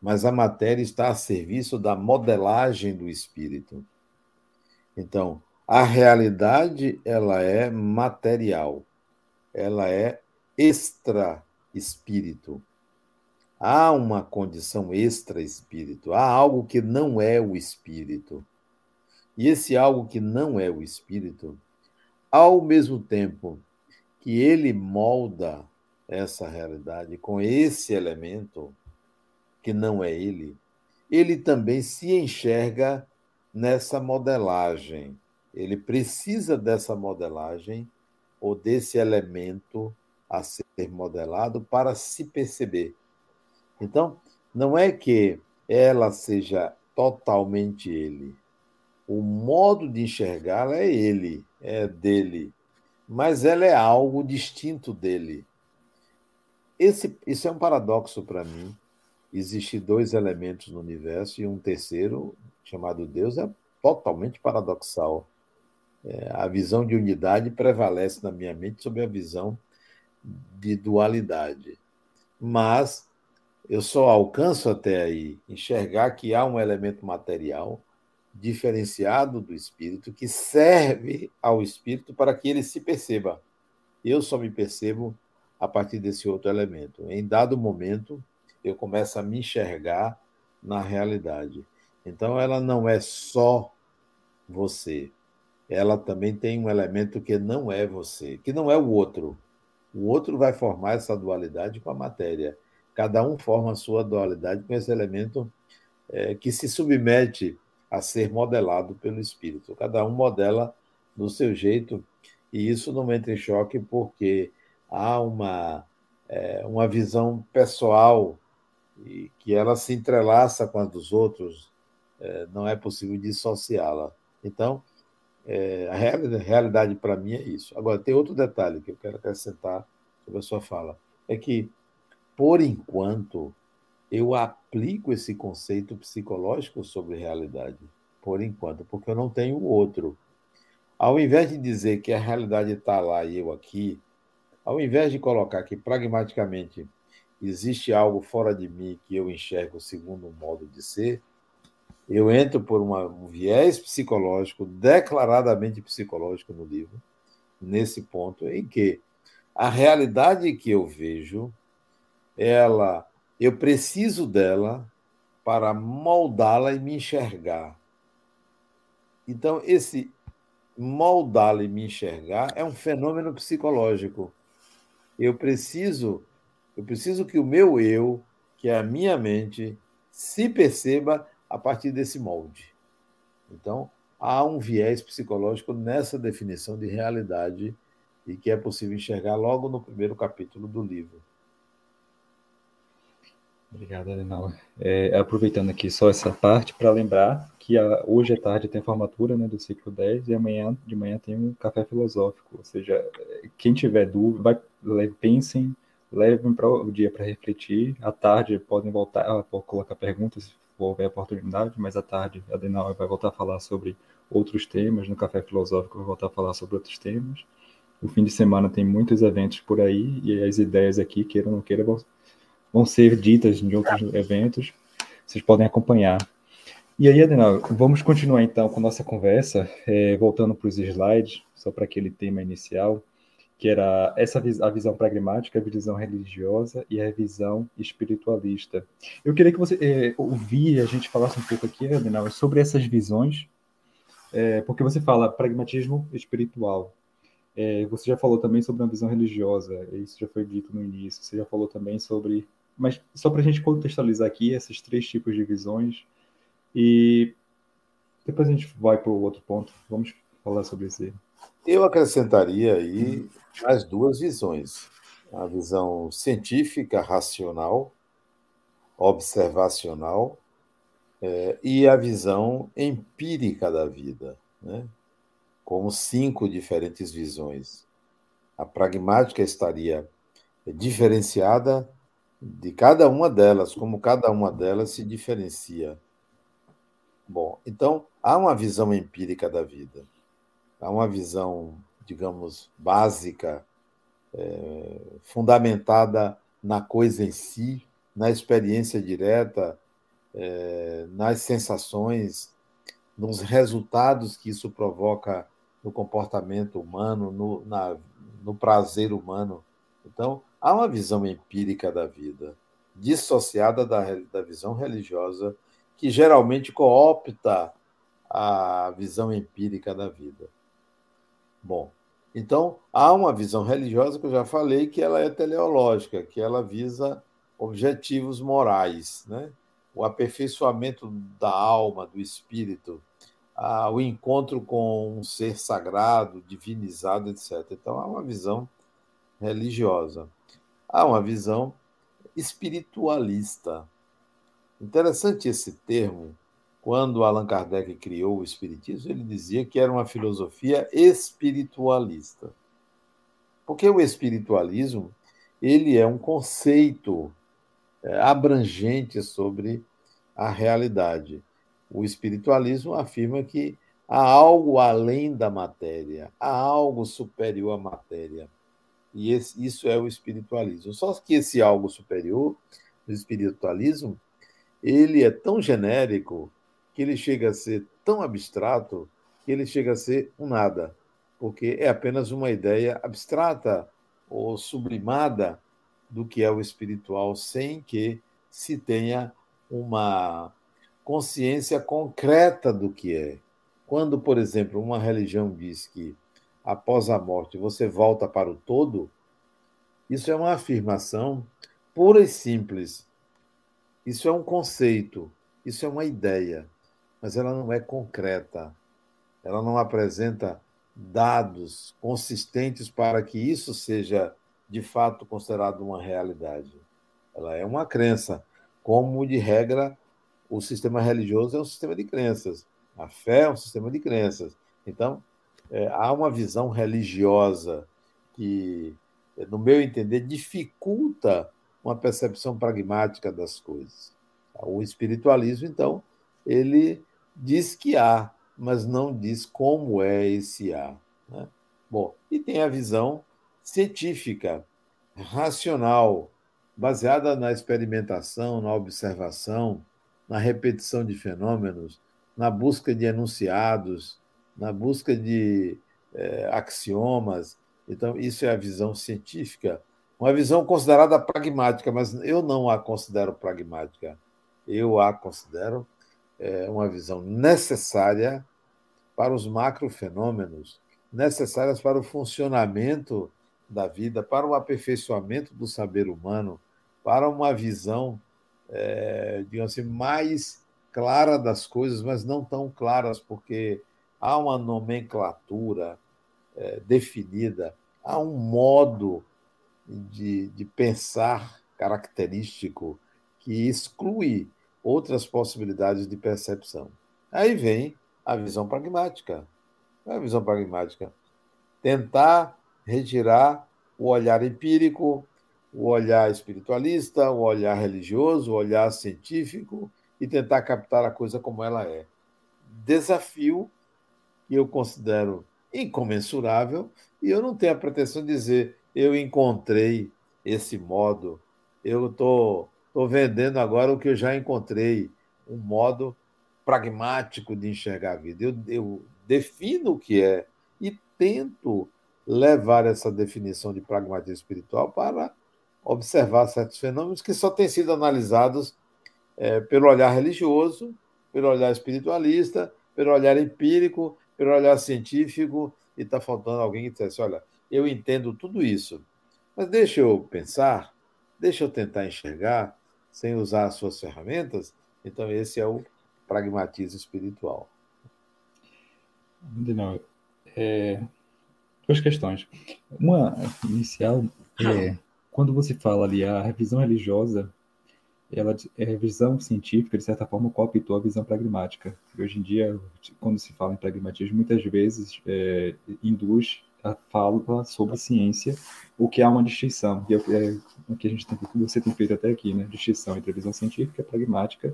mas a matéria está a serviço da modelagem do espírito. Então, a realidade ela é material, ela é extra espírito. Há uma condição extra espírito, há algo que não é o espírito. E esse algo que não é o espírito, ao mesmo tempo que ele molda essa realidade com esse elemento que não é ele, ele também se enxerga nessa modelagem. Ele precisa dessa modelagem ou desse elemento a ser modelado para se perceber. Então, não é que ela seja totalmente ele. O modo de enxergá-la é ele, é dele, mas ela é algo distinto dele. Esse, isso é um paradoxo para mim. Existem dois elementos no universo e um terceiro, chamado Deus, é totalmente paradoxal. É, a visão de unidade prevalece na minha mente sobre a visão de dualidade. Mas eu só alcanço até aí enxergar que há um elemento material diferenciado do espírito que serve ao espírito para que ele se perceba. Eu só me percebo a partir desse outro elemento. Em dado momento, eu começo a me enxergar na realidade. Então, ela não é só você, ela também tem um elemento que não é você, que não é o outro. O outro vai formar essa dualidade com a matéria. Cada um forma a sua dualidade com esse elemento é, que se submete a ser modelado pelo espírito. Cada um modela do seu jeito, e isso não entra em choque porque há uma, é, uma visão pessoal e que ela se entrelaça com a dos outros, é, não é possível dissociá-la. Então, é, a realidade para mim é isso. Agora, tem outro detalhe que eu quero acrescentar sobre a sua fala: é que, por enquanto, eu aplico esse conceito psicológico sobre realidade. Por enquanto, porque eu não tenho outro. Ao invés de dizer que a realidade está lá e eu aqui, ao invés de colocar que pragmaticamente existe algo fora de mim que eu enxergo segundo um modo de ser, eu entro por uma, um viés psicológico, declaradamente psicológico no livro, nesse ponto em que a realidade que eu vejo, ela, eu preciso dela para moldá-la e me enxergar. Então, esse moldá-la e me enxergar é um fenômeno psicológico. Eu preciso, eu preciso que o meu eu, que é a minha mente, se perceba a partir desse molde. Então, há um viés psicológico nessa definição de realidade e que é possível enxergar logo no primeiro capítulo do livro.
Obrigado, Adenauer. É, aproveitando aqui só essa parte para lembrar que a, hoje à tarde tem formatura né, do ciclo 10 e amanhã de manhã tem um café filosófico. Ou seja, quem tiver dúvida, vai, pensem, levem para o dia para refletir. À tarde podem voltar, ah, colocar perguntas houver oportunidade, mas à tarde a Adenauer vai voltar a falar sobre outros temas, no Café Filosófico vai voltar a falar sobre outros temas. O fim de semana tem muitos eventos por aí e as ideias aqui, queira ou não queira, vão, ser ditas em outros eventos. Vocês podem acompanhar. E aí, Adenauer, vamos continuar então com nossa conversa, é, voltando para os slides, só para aquele tema inicial que era essa a visão pragmática, a visão religiosa e a visão espiritualista. Eu queria que você é, a gente falasse um pouco aqui, Adenauer, sobre essas visões, é, porque você fala pragmatismo espiritual. É, você já falou também sobre uma visão religiosa, isso já foi dito no início. Você já falou também sobre, mas só para a gente contextualizar aqui esses três tipos de visões e depois a gente vai para o outro ponto. Vamos falar sobre isso.
Eu acrescentaria aí as duas visões: a visão científica, racional, observacional, é, e a visão empírica da vida, né? como cinco diferentes visões. A pragmática estaria diferenciada de cada uma delas, como cada uma delas se diferencia. Bom, então há uma visão empírica da vida, há uma visão digamos, básica, é, fundamentada na coisa em si, na experiência direta, é, nas sensações, nos resultados que isso provoca no comportamento humano, no, na, no prazer humano. Então, há uma visão empírica da vida, dissociada da, da visão religiosa, que geralmente coopta a visão empírica da vida. Bom, então, há uma visão religiosa que eu já falei que ela é teleológica, que ela visa objetivos morais, né? o aperfeiçoamento da alma, do espírito, o encontro com um ser sagrado, divinizado, etc. Então, há uma visão religiosa. Há uma visão espiritualista. Interessante esse termo, quando Allan Kardec criou o Espiritismo, ele dizia que era uma filosofia espiritualista. Porque o espiritualismo ele é um conceito é, abrangente sobre a realidade. O espiritualismo afirma que há algo além da matéria, há algo superior à matéria. E esse, isso é o espiritualismo. Só que esse algo superior, o espiritualismo, ele é tão genérico que ele chega a ser tão abstrato que ele chega a ser um nada, porque é apenas uma ideia abstrata ou sublimada do que é o espiritual, sem que se tenha uma consciência concreta do que é. Quando, por exemplo, uma religião diz que após a morte você volta para o todo, isso é uma afirmação pura e simples. Isso é um conceito, isso é uma ideia, mas ela não é concreta. Ela não apresenta dados consistentes para que isso seja de fato considerado uma realidade. Ela é uma crença, como de regra o sistema religioso é um sistema de crenças. A fé é um sistema de crenças. Então, é, há uma visão religiosa que, no meu entender, dificulta uma percepção pragmática das coisas. O espiritualismo, então, ele diz que há, mas não diz como é esse há. Né? Bom, e tem a visão científica, racional, baseada na experimentação, na observação, na repetição de fenômenos, na busca de enunciados, na busca de é, axiomas. Então, isso é a visão científica, uma visão considerada pragmática, mas eu não a considero pragmática. Eu a considero é, uma visão necessária para os macrofenômenos, necessárias para o funcionamento da vida, para o aperfeiçoamento do saber humano, para uma visão, é, digamos assim, mais clara das coisas, mas não tão claras, porque há uma nomenclatura é, definida, há um modo de, de pensar característico que exclui outras possibilidades de percepção. Aí vem a visão pragmática. A visão pragmática. Tentar retirar o olhar empírico, o olhar espiritualista, o olhar religioso, o olhar científico e tentar captar a coisa como ela é. Desafio que eu considero incomensurável e eu não tenho a pretensão de dizer eu encontrei esse modo, eu estou tô vendendo agora o que eu já encontrei, um modo pragmático de enxergar a vida. Eu, eu defino o que é e tento levar essa definição de pragmatismo espiritual para observar certos fenômenos que só têm sido analisados é, pelo olhar religioso, pelo olhar espiritualista, pelo olhar empírico, pelo olhar científico, e está faltando alguém que dissesse: olha, eu entendo tudo isso, mas deixa eu pensar, deixa eu tentar enxergar, sem usar as suas ferramentas. Então, esse é o pragmatismo espiritual.
Não, é, duas questões. Uma inicial é quando você fala ali a revisão religiosa ela é visão científica, de certa forma, cooptou a visão pragmática. Hoje em dia, quando se fala em pragmatismo, muitas vezes é, induz a fala sobre ciência, o que há uma distinção, e é, é o que a gente tem, que você tem feito até aqui, né? Distinção entre a visão científica e pragmática,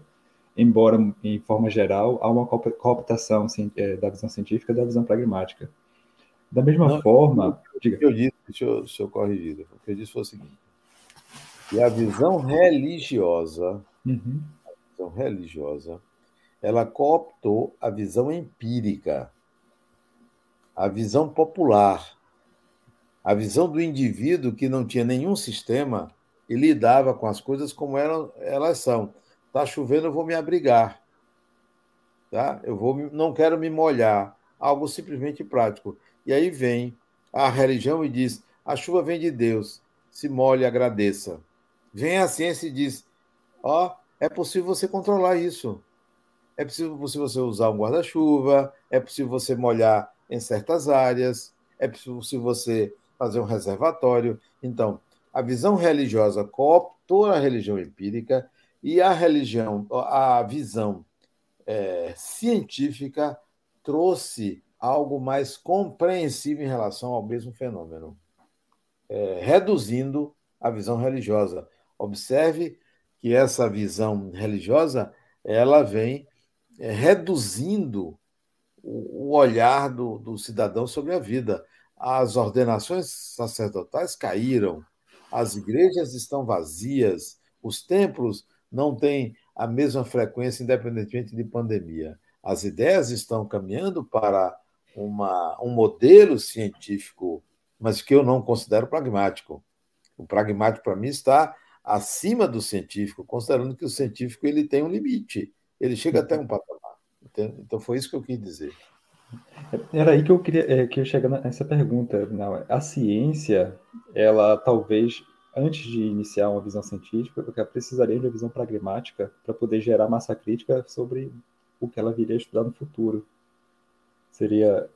embora, em forma geral, há uma cooptação é, da visão científica da visão pragmática. Da mesma Não, forma.
O que eu disse, deixa eu, deixa eu corrigir, o que eu disse foi o seguinte e a visão religiosa, uhum. a visão religiosa, ela cooptou a visão empírica, a visão popular, a visão do indivíduo que não tinha nenhum sistema e lidava com as coisas como elas, são. Está chovendo, eu vou me abrigar. Tá? Eu vou, não quero me molhar. Algo simplesmente prático. E aí vem a religião e diz: a chuva vem de Deus, se molhe, agradeça. Vem a ciência e diz: ó, oh, é possível você controlar isso. É possível você usar um guarda-chuva, é possível você molhar em certas áreas, é possível você fazer um reservatório. Então, a visão religiosa cooptou a religião empírica e a religião, a visão é, científica trouxe algo mais compreensível em relação ao mesmo fenômeno, é, reduzindo a visão religiosa. Observe que essa visão religiosa ela vem é, reduzindo o olhar do, do cidadão sobre a vida. As ordenações sacerdotais caíram, as igrejas estão vazias, os templos não têm a mesma frequência, independentemente de pandemia. As ideias estão caminhando para uma, um modelo científico, mas que eu não considero pragmático. O pragmático, para mim, está acima do científico, considerando que o científico ele tem um limite, ele chega até um patamar. Então foi isso que eu quis dizer.
Era aí que eu queria é, que eu chegar nessa pergunta. Não, a ciência, ela talvez antes de iniciar uma visão científica, precisaria de uma visão pragmática para poder gerar massa crítica sobre o que ela viria a estudar no futuro. Seria.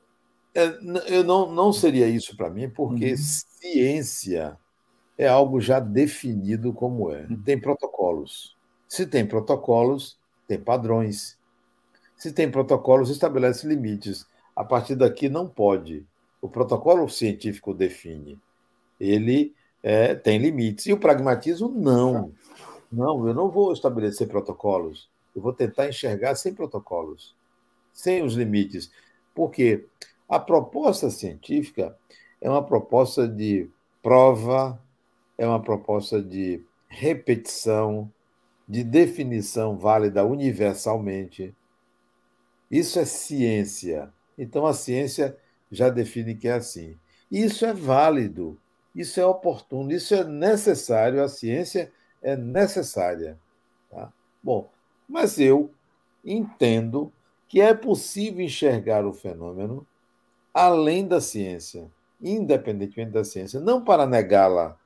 É, eu não, não seria isso para mim, porque uhum. ciência é algo já definido como é. Uhum. Tem protocolos. Se tem protocolos, tem padrões. Se tem protocolos, estabelece limites. A partir daqui não pode. O protocolo científico define. Ele é, tem limites. E o pragmatismo, não. Não, eu não vou estabelecer protocolos. Eu vou tentar enxergar sem protocolos, sem os limites. Porque a proposta científica é uma proposta de prova, é uma proposta de repetição, de definição válida universalmente. Isso é ciência. Então a ciência já define que é assim. Isso é válido isso é oportuno, isso é necessário, a ciência é necessária. Tá? Bom, mas eu entendo que é possível enxergar o fenômeno além da ciência, independentemente da ciência, não para negá-la,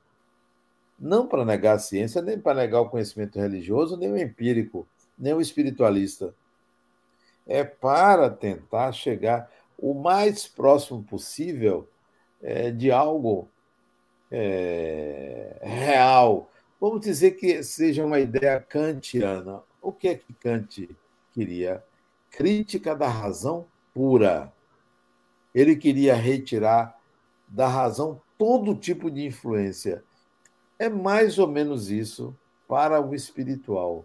não para negar a ciência, nem para negar o conhecimento religioso, nem o empírico, nem o espiritualista. É para tentar chegar o mais próximo possível é, de algo é, real. Vamos dizer que seja uma ideia kantiana. O que é que Kant queria? Crítica da razão pura. Ele queria retirar da razão todo tipo de influência. É mais ou menos isso para o espiritual.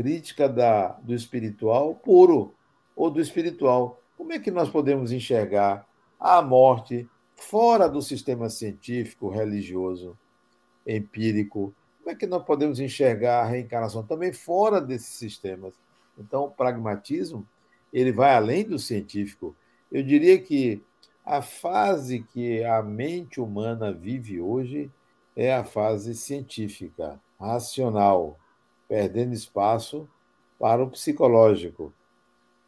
Crítica da, do espiritual puro ou do espiritual. Como é que nós podemos enxergar a morte, fora do sistema científico, religioso, empírico. Como é que nós podemos enxergar a reencarnação também fora desses sistemas? Então, o pragmatismo ele vai além do científico. Eu diria que a fase que a mente humana vive hoje é a fase científica, racional, perdendo espaço para o psicológico.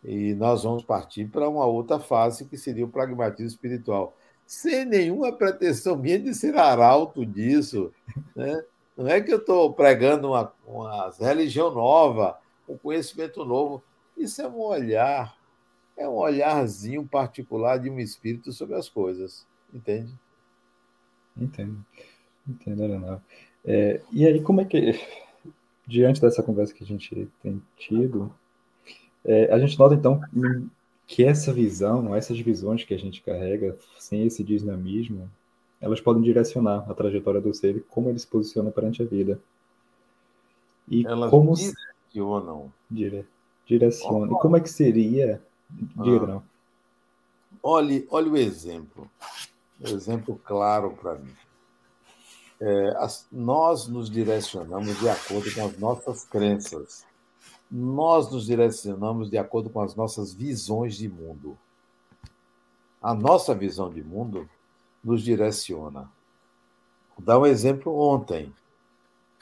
E nós vamos partir para uma outra fase que seria o pragmatismo espiritual sem nenhuma pretensão minha de ser arauto disso. Né? Não é que eu estou pregando uma, uma religião nova, um conhecimento novo. Isso é um olhar, é um olharzinho particular de um espírito sobre as coisas. Entende?
Entendo. Entendo, Leonardo. É, e aí, como é que, diante dessa conversa que a gente tem tido, é, a gente nota, então, que essa visão, essas visões que a gente carrega, sem esse dinamismo, elas podem direcionar a trajetória do ser e como ele se posiciona perante a vida.
E elas como direcionam.
Dire, direciona. Oh, E como é que seria? Diga, ah.
Olhe, olhe o exemplo. exemplo claro para mim. É, as, nós nos direcionamos de acordo com as nossas crenças nós nos direcionamos de acordo com as nossas visões de mundo. A nossa visão de mundo nos direciona. Vou dar um exemplo ontem.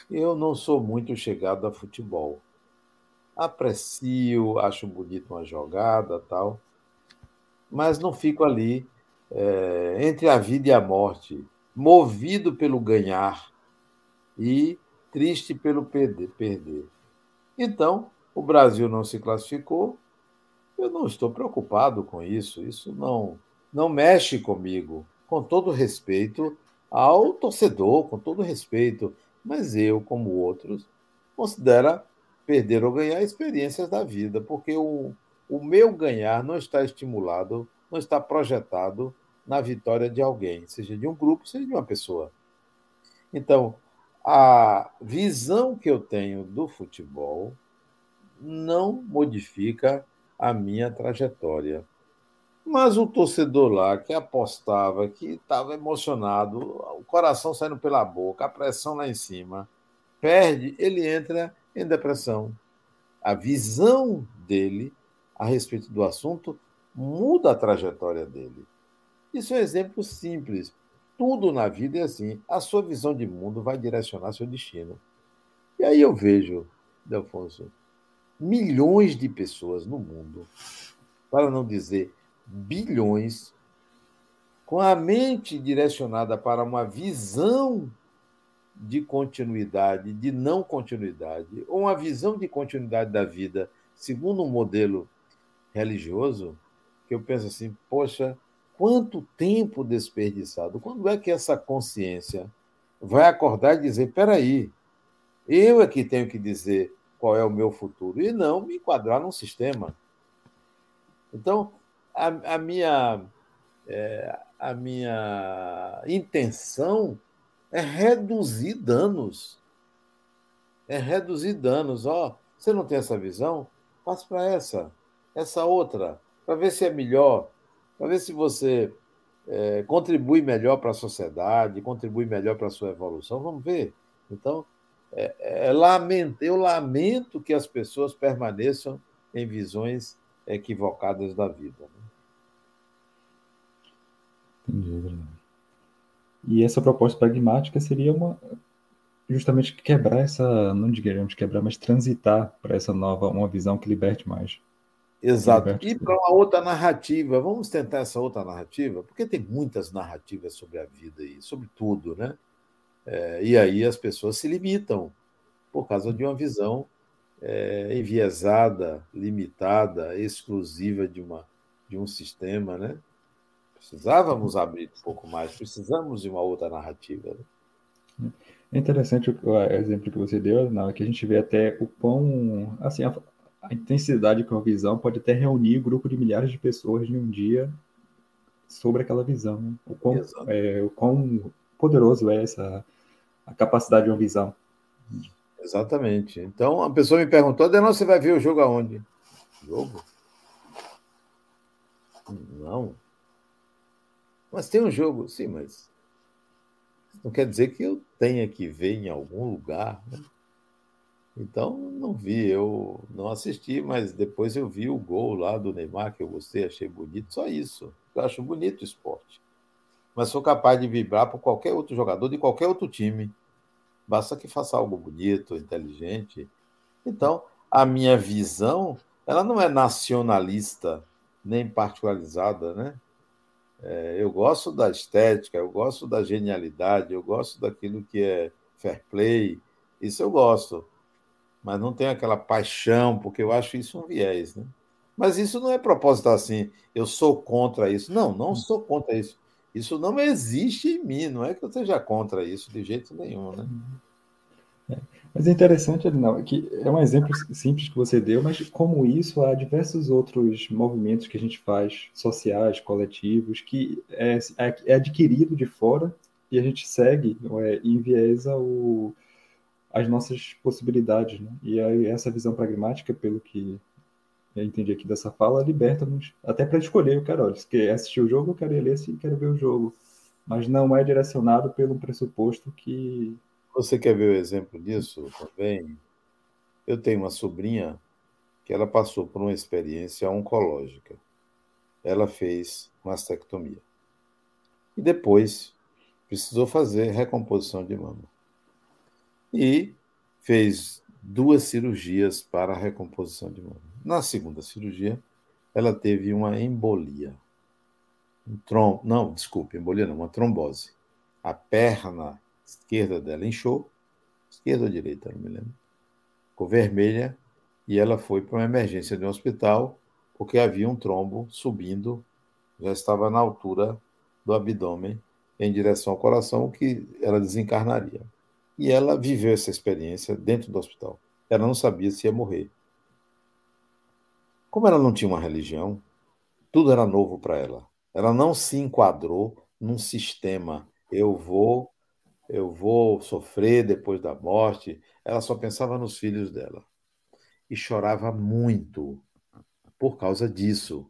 Eu não sou muito chegado a futebol. Aprecio, acho bonito uma jogada, tal, mas não fico ali é, entre a vida e a morte, movido pelo ganhar e triste pelo perder. Então, o Brasil não se classificou. Eu não estou preocupado com isso. Isso não, não mexe comigo. Com todo respeito ao torcedor, com todo respeito. Mas eu, como outros, considero perder ou ganhar experiências da vida, porque o, o meu ganhar não está estimulado, não está projetado na vitória de alguém, seja de um grupo, seja de uma pessoa. Então, a visão que eu tenho do futebol não modifica a minha trajetória. Mas o torcedor lá que apostava, que estava emocionado, o coração saindo pela boca, a pressão lá em cima, perde, ele entra em depressão. A visão dele a respeito do assunto muda a trajetória dele. Isso é um exemplo simples. Tudo na vida é assim. A sua visão de mundo vai direcionar seu destino. E aí eu vejo, Delfonso, milhões de pessoas no mundo, para não dizer bilhões, com a mente direcionada para uma visão de continuidade, de não continuidade, ou uma visão de continuidade da vida, segundo um modelo religioso, que eu penso assim, poxa, quanto tempo desperdiçado. Quando é que essa consciência vai acordar e dizer: peraí, eu é que tenho que dizer qual é o meu futuro, e não me enquadrar num sistema. Então, a, a minha, é, a minha intenção é reduzir danos. É reduzir danos. Ó, oh, você não tem essa visão? Passe para essa, essa outra, para ver se é melhor, para ver se você é, contribui melhor para a sociedade, contribui melhor para a sua evolução. Vamos ver. Então, é, é, lamento, eu lamento que as pessoas permaneçam em visões equivocadas da vida. Né?
Entendi, E essa proposta pragmática seria uma justamente quebrar essa, não digamos quebrar, mas transitar para essa nova, uma visão que liberte mais.
Exato. E para uma outra narrativa, vamos tentar essa outra narrativa, porque tem muitas narrativas sobre a vida e sobre tudo, né? É, e aí as pessoas se limitam por causa de uma visão é, enviesada, limitada, exclusiva de, uma, de um sistema, né? Precisávamos abrir um pouco mais, precisamos de uma outra narrativa.
Né? É interessante o exemplo que você deu, não, que a gente vê até o quão, assim, a, a intensidade com a visão pode até reunir um grupo de milhares de pessoas em um dia sobre aquela visão. Né? O, quão, é, o quão poderoso é essa a capacidade de uma visão.
Exatamente. Então, a pessoa me perguntou, Adenal, você vai ver o jogo aonde? Jogo? Não. Mas tem um jogo, sim, mas não quer dizer que eu tenha que ver em algum lugar. Né? Então, não vi, eu não assisti, mas depois eu vi o gol lá do Neymar, que eu gostei, achei bonito, só isso. Eu acho bonito o esporte. Mas sou capaz de vibrar por qualquer outro jogador de qualquer outro time. Basta que faça algo bonito, inteligente. Então, a minha visão, ela não é nacionalista nem particularizada, né? É, eu gosto da estética, eu gosto da genialidade, eu gosto daquilo que é fair play, isso eu gosto. Mas não tenho aquela paixão, porque eu acho isso um viés, né? Mas isso não é propósito assim, eu sou contra isso. Não, não sou contra isso. Isso não existe em mim, não é que eu seja contra isso de jeito nenhum, né?
É. Mas é interessante, Adinal, que é um exemplo simples que você deu, mas como isso, há diversos outros movimentos que a gente faz, sociais, coletivos, que é, é, é adquirido de fora e a gente segue é, enviesa o, as nossas possibilidades. Né? E aí, essa visão pragmática, pelo que eu entendi aqui dessa fala, liberta-nos até para escolher. Eu quero, olha, se quer assistir o jogo, eu quero ler se quero ver o jogo. Mas não é direcionado pelo pressuposto que
você quer ver o exemplo disso também? Eu tenho uma sobrinha que ela passou por uma experiência oncológica. Ela fez mastectomia. E depois precisou fazer recomposição de mama. E fez duas cirurgias para a recomposição de mama. Na segunda cirurgia, ela teve uma embolia. Um trom... Não, desculpe, embolia não, uma trombose. A perna esquerda dela inchou, esquerda ou direita, não me lembro, ficou vermelha e ela foi para uma emergência de um hospital porque havia um trombo subindo, já estava na altura do abdômen em direção ao coração, que ela desencarnaria. E ela viveu essa experiência dentro do hospital. Ela não sabia se ia morrer. Como ela não tinha uma religião, tudo era novo para ela. Ela não se enquadrou num sistema. Eu vou eu vou sofrer depois da morte. Ela só pensava nos filhos dela. E chorava muito por causa disso.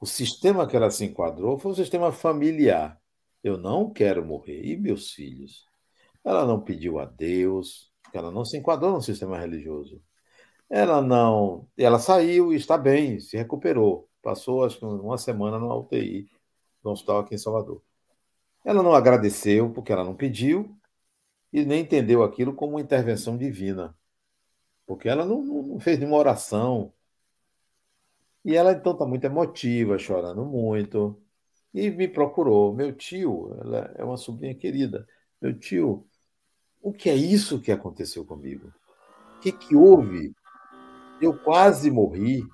O sistema que ela se enquadrou foi um sistema familiar. Eu não quero morrer. E meus filhos? Ela não pediu a Deus, ela não se enquadrou no sistema religioso. Ela não. Ela saiu e está bem, se recuperou. Passou, acho que uma semana no UTI, no hospital aqui em Salvador. Ela não agradeceu porque ela não pediu, e nem entendeu aquilo como uma intervenção divina. Porque ela não, não fez nenhuma oração. E ela então está muito emotiva, chorando muito, e me procurou. Meu tio, ela é uma sobrinha querida. Meu tio, o que é isso que aconteceu comigo? O que, que houve? Eu quase morri.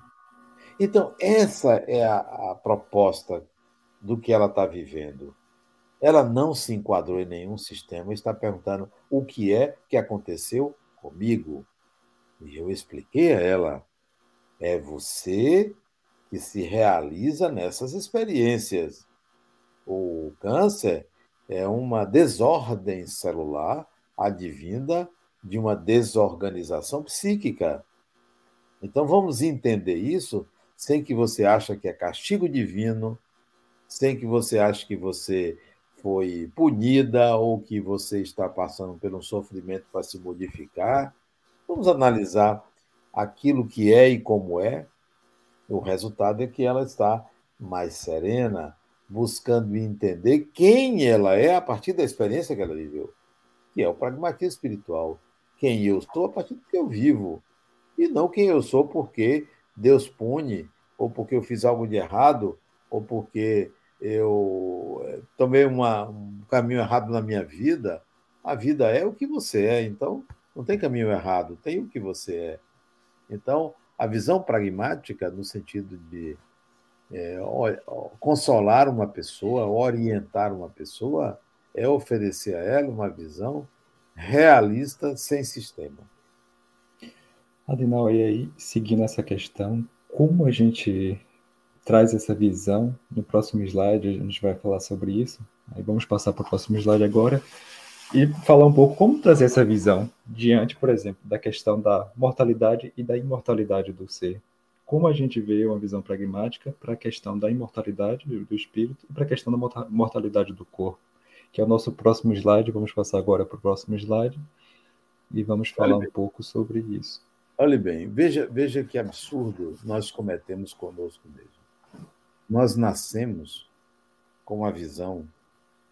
Então, essa é a, a proposta do que ela está vivendo. Ela não se enquadrou em nenhum sistema, está perguntando o que é que aconteceu comigo. E eu expliquei a ela: é você que se realiza nessas experiências. O câncer é uma desordem celular advinda de uma desorganização psíquica. Então vamos entender isso sem que você ache que é castigo divino, sem que você ache que você foi punida ou que você está passando por um sofrimento para se modificar. Vamos analisar aquilo que é e como é. O resultado é que ela está mais serena, buscando entender quem ela é a partir da experiência que ela viveu, que é o pragmatismo espiritual. Quem eu sou a partir do que eu vivo, e não quem eu sou porque Deus pune, ou porque eu fiz algo de errado, ou porque eu eh, tomei uma, um caminho errado na minha vida. A vida é o que você é, então não tem caminho errado, tem o que você é. Então, a visão pragmática, no sentido de é, consolar uma pessoa, orientar uma pessoa, é oferecer a ela uma visão realista, sem sistema.
Adinal, e aí, seguindo essa questão, como a gente traz essa visão? No próximo slide a gente vai falar sobre isso. Aí vamos passar para o próximo slide agora e falar um pouco como trazer essa visão diante, por exemplo, da questão da mortalidade e da imortalidade do ser como a gente vê uma visão pragmática para a questão da imortalidade do espírito e para a questão da mortalidade do corpo, que é o nosso próximo slide. Vamos passar agora para o próximo slide e vamos falar um pouco sobre isso.
Olhe bem, veja, veja que absurdo nós cometemos conosco mesmo. Nós nascemos com a visão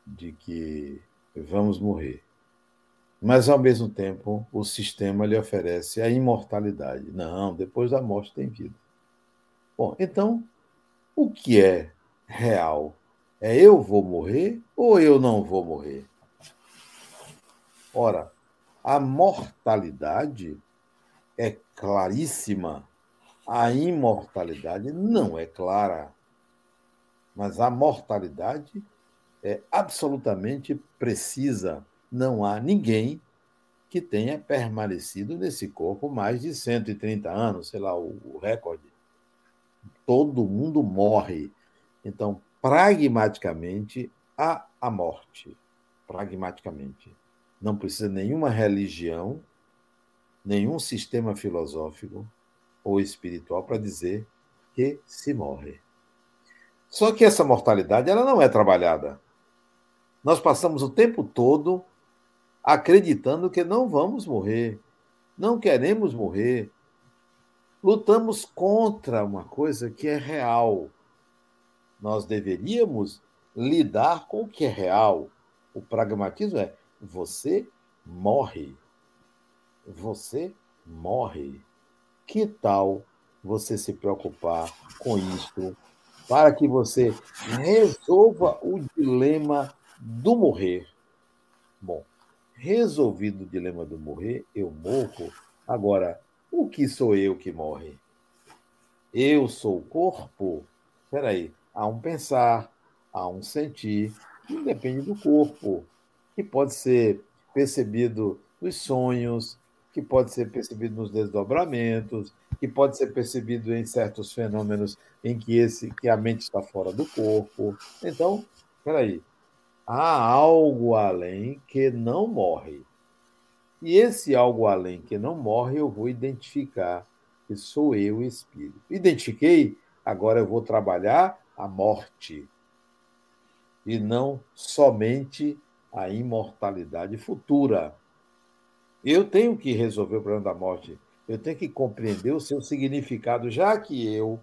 de que vamos morrer. Mas, ao mesmo tempo, o sistema lhe oferece a imortalidade. Não, depois da morte tem vida. Bom, então, o que é real? É eu vou morrer ou eu não vou morrer? Ora, a mortalidade é claríssima, a imortalidade não é clara. Mas a mortalidade é absolutamente precisa. Não há ninguém que tenha permanecido nesse corpo mais de 130 anos, sei lá, o recorde todo mundo morre. Então, pragmaticamente, há a morte. Pragmaticamente. Não precisa nenhuma religião, nenhum sistema filosófico ou espiritual para dizer que se morre. Só que essa mortalidade ela não é trabalhada. Nós passamos o tempo todo acreditando que não vamos morrer, não queremos morrer, lutamos contra uma coisa que é real. Nós deveríamos lidar com o que é real. O pragmatismo é você morre. Você morre. Que tal você se preocupar com isto para que você resolva o dilema do morrer? Bom, resolvido o dilema do morrer, eu morro. Agora, o que sou eu que morre? Eu sou o corpo? Espera aí, há um pensar, há um sentir, que depende do corpo, que pode ser percebido nos sonhos, que pode ser percebido nos desdobramentos, que pode ser percebido em certos fenômenos em que esse que a mente está fora do corpo. Então, espera aí, há algo além que não morre. E esse algo além que não morre, eu vou identificar que sou eu, espírito. Identifiquei, agora eu vou trabalhar a morte e não somente a imortalidade futura. Eu tenho que resolver o problema da morte. Eu tenho que compreender o seu significado, já que eu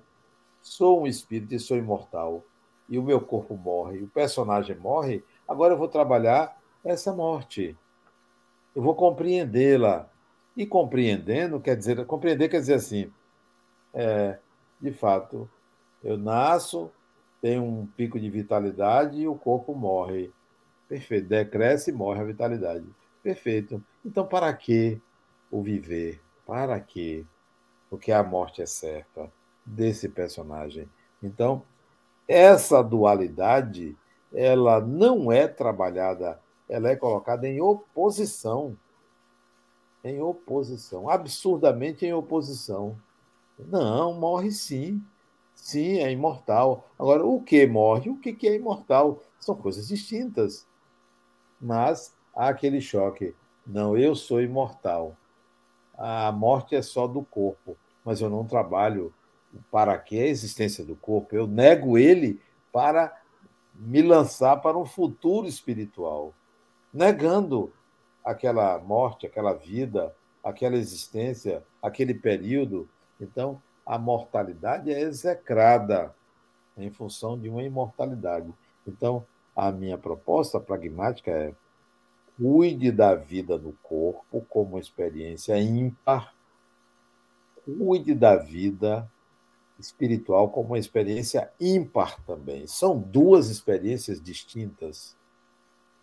sou um espírito e sou imortal e o meu corpo morre, o personagem morre, agora eu vou trabalhar essa morte eu vou compreendê-la. E compreendendo quer dizer, compreender quer dizer assim, é, de fato, eu nasço, tenho um pico de vitalidade e o corpo morre. Perfeito. Decresce e morre a vitalidade. Perfeito. Então, para que o viver? Para que? Porque a morte é certa desse personagem. Então, essa dualidade, ela não é trabalhada, ela é colocada em oposição. Em oposição, absurdamente em oposição. Não, morre sim. Sim, é imortal. Agora, o que morre? O que é imortal? São coisas distintas. Mas há aquele choque. Não, eu sou imortal. A morte é só do corpo, mas eu não trabalho para que a existência do corpo. Eu nego ele para me lançar para um futuro espiritual, negando aquela morte, aquela vida, aquela existência, aquele período. Então, a mortalidade é execrada em função de uma imortalidade. Então, a minha proposta pragmática é cuide da vida no corpo como experiência ímpar, cuide da vida espiritual como uma experiência ímpar também. São duas experiências distintas.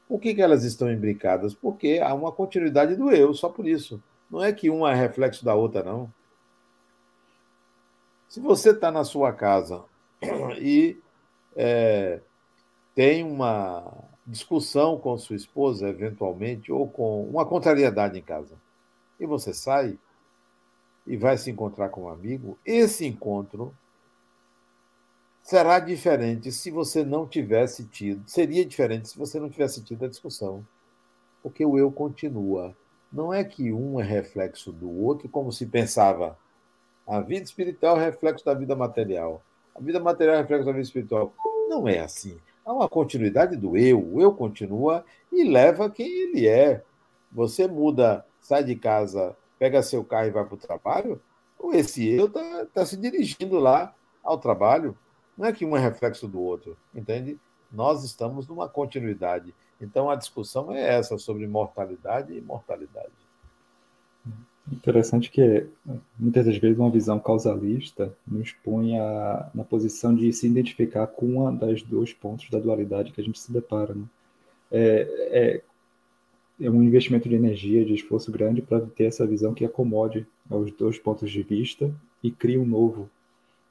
Por que, que elas estão imbricadas? Porque há uma continuidade do eu, só por isso. Não é que uma é reflexo da outra, não. Se você está na sua casa e é, tem uma discussão com sua esposa, eventualmente, ou com uma contrariedade em casa, e você sai, e vai se encontrar com um amigo, esse encontro será diferente se você não tivesse tido, seria diferente se você não tivesse tido a discussão. Porque o eu continua. Não é que um é reflexo do outro, como se pensava. A vida espiritual é reflexo da vida material. A vida material é reflexo da vida espiritual. Não é assim. Há uma continuidade do eu. O eu continua e leva quem ele é. Você muda, sai de casa pega seu carro e vai para o trabalho, ou esse eu está tá se dirigindo lá ao trabalho. Não é que um é reflexo do outro, entende? Nós estamos numa continuidade. Então a discussão é essa sobre mortalidade e mortalidade.
Interessante que muitas das vezes uma visão causalista nos põe a, na posição de se identificar com uma das dois pontos da dualidade que a gente se depara. Né? É, é, é um investimento de energia, de esforço grande para ter essa visão que acomode aos dois pontos de vista e crie um novo.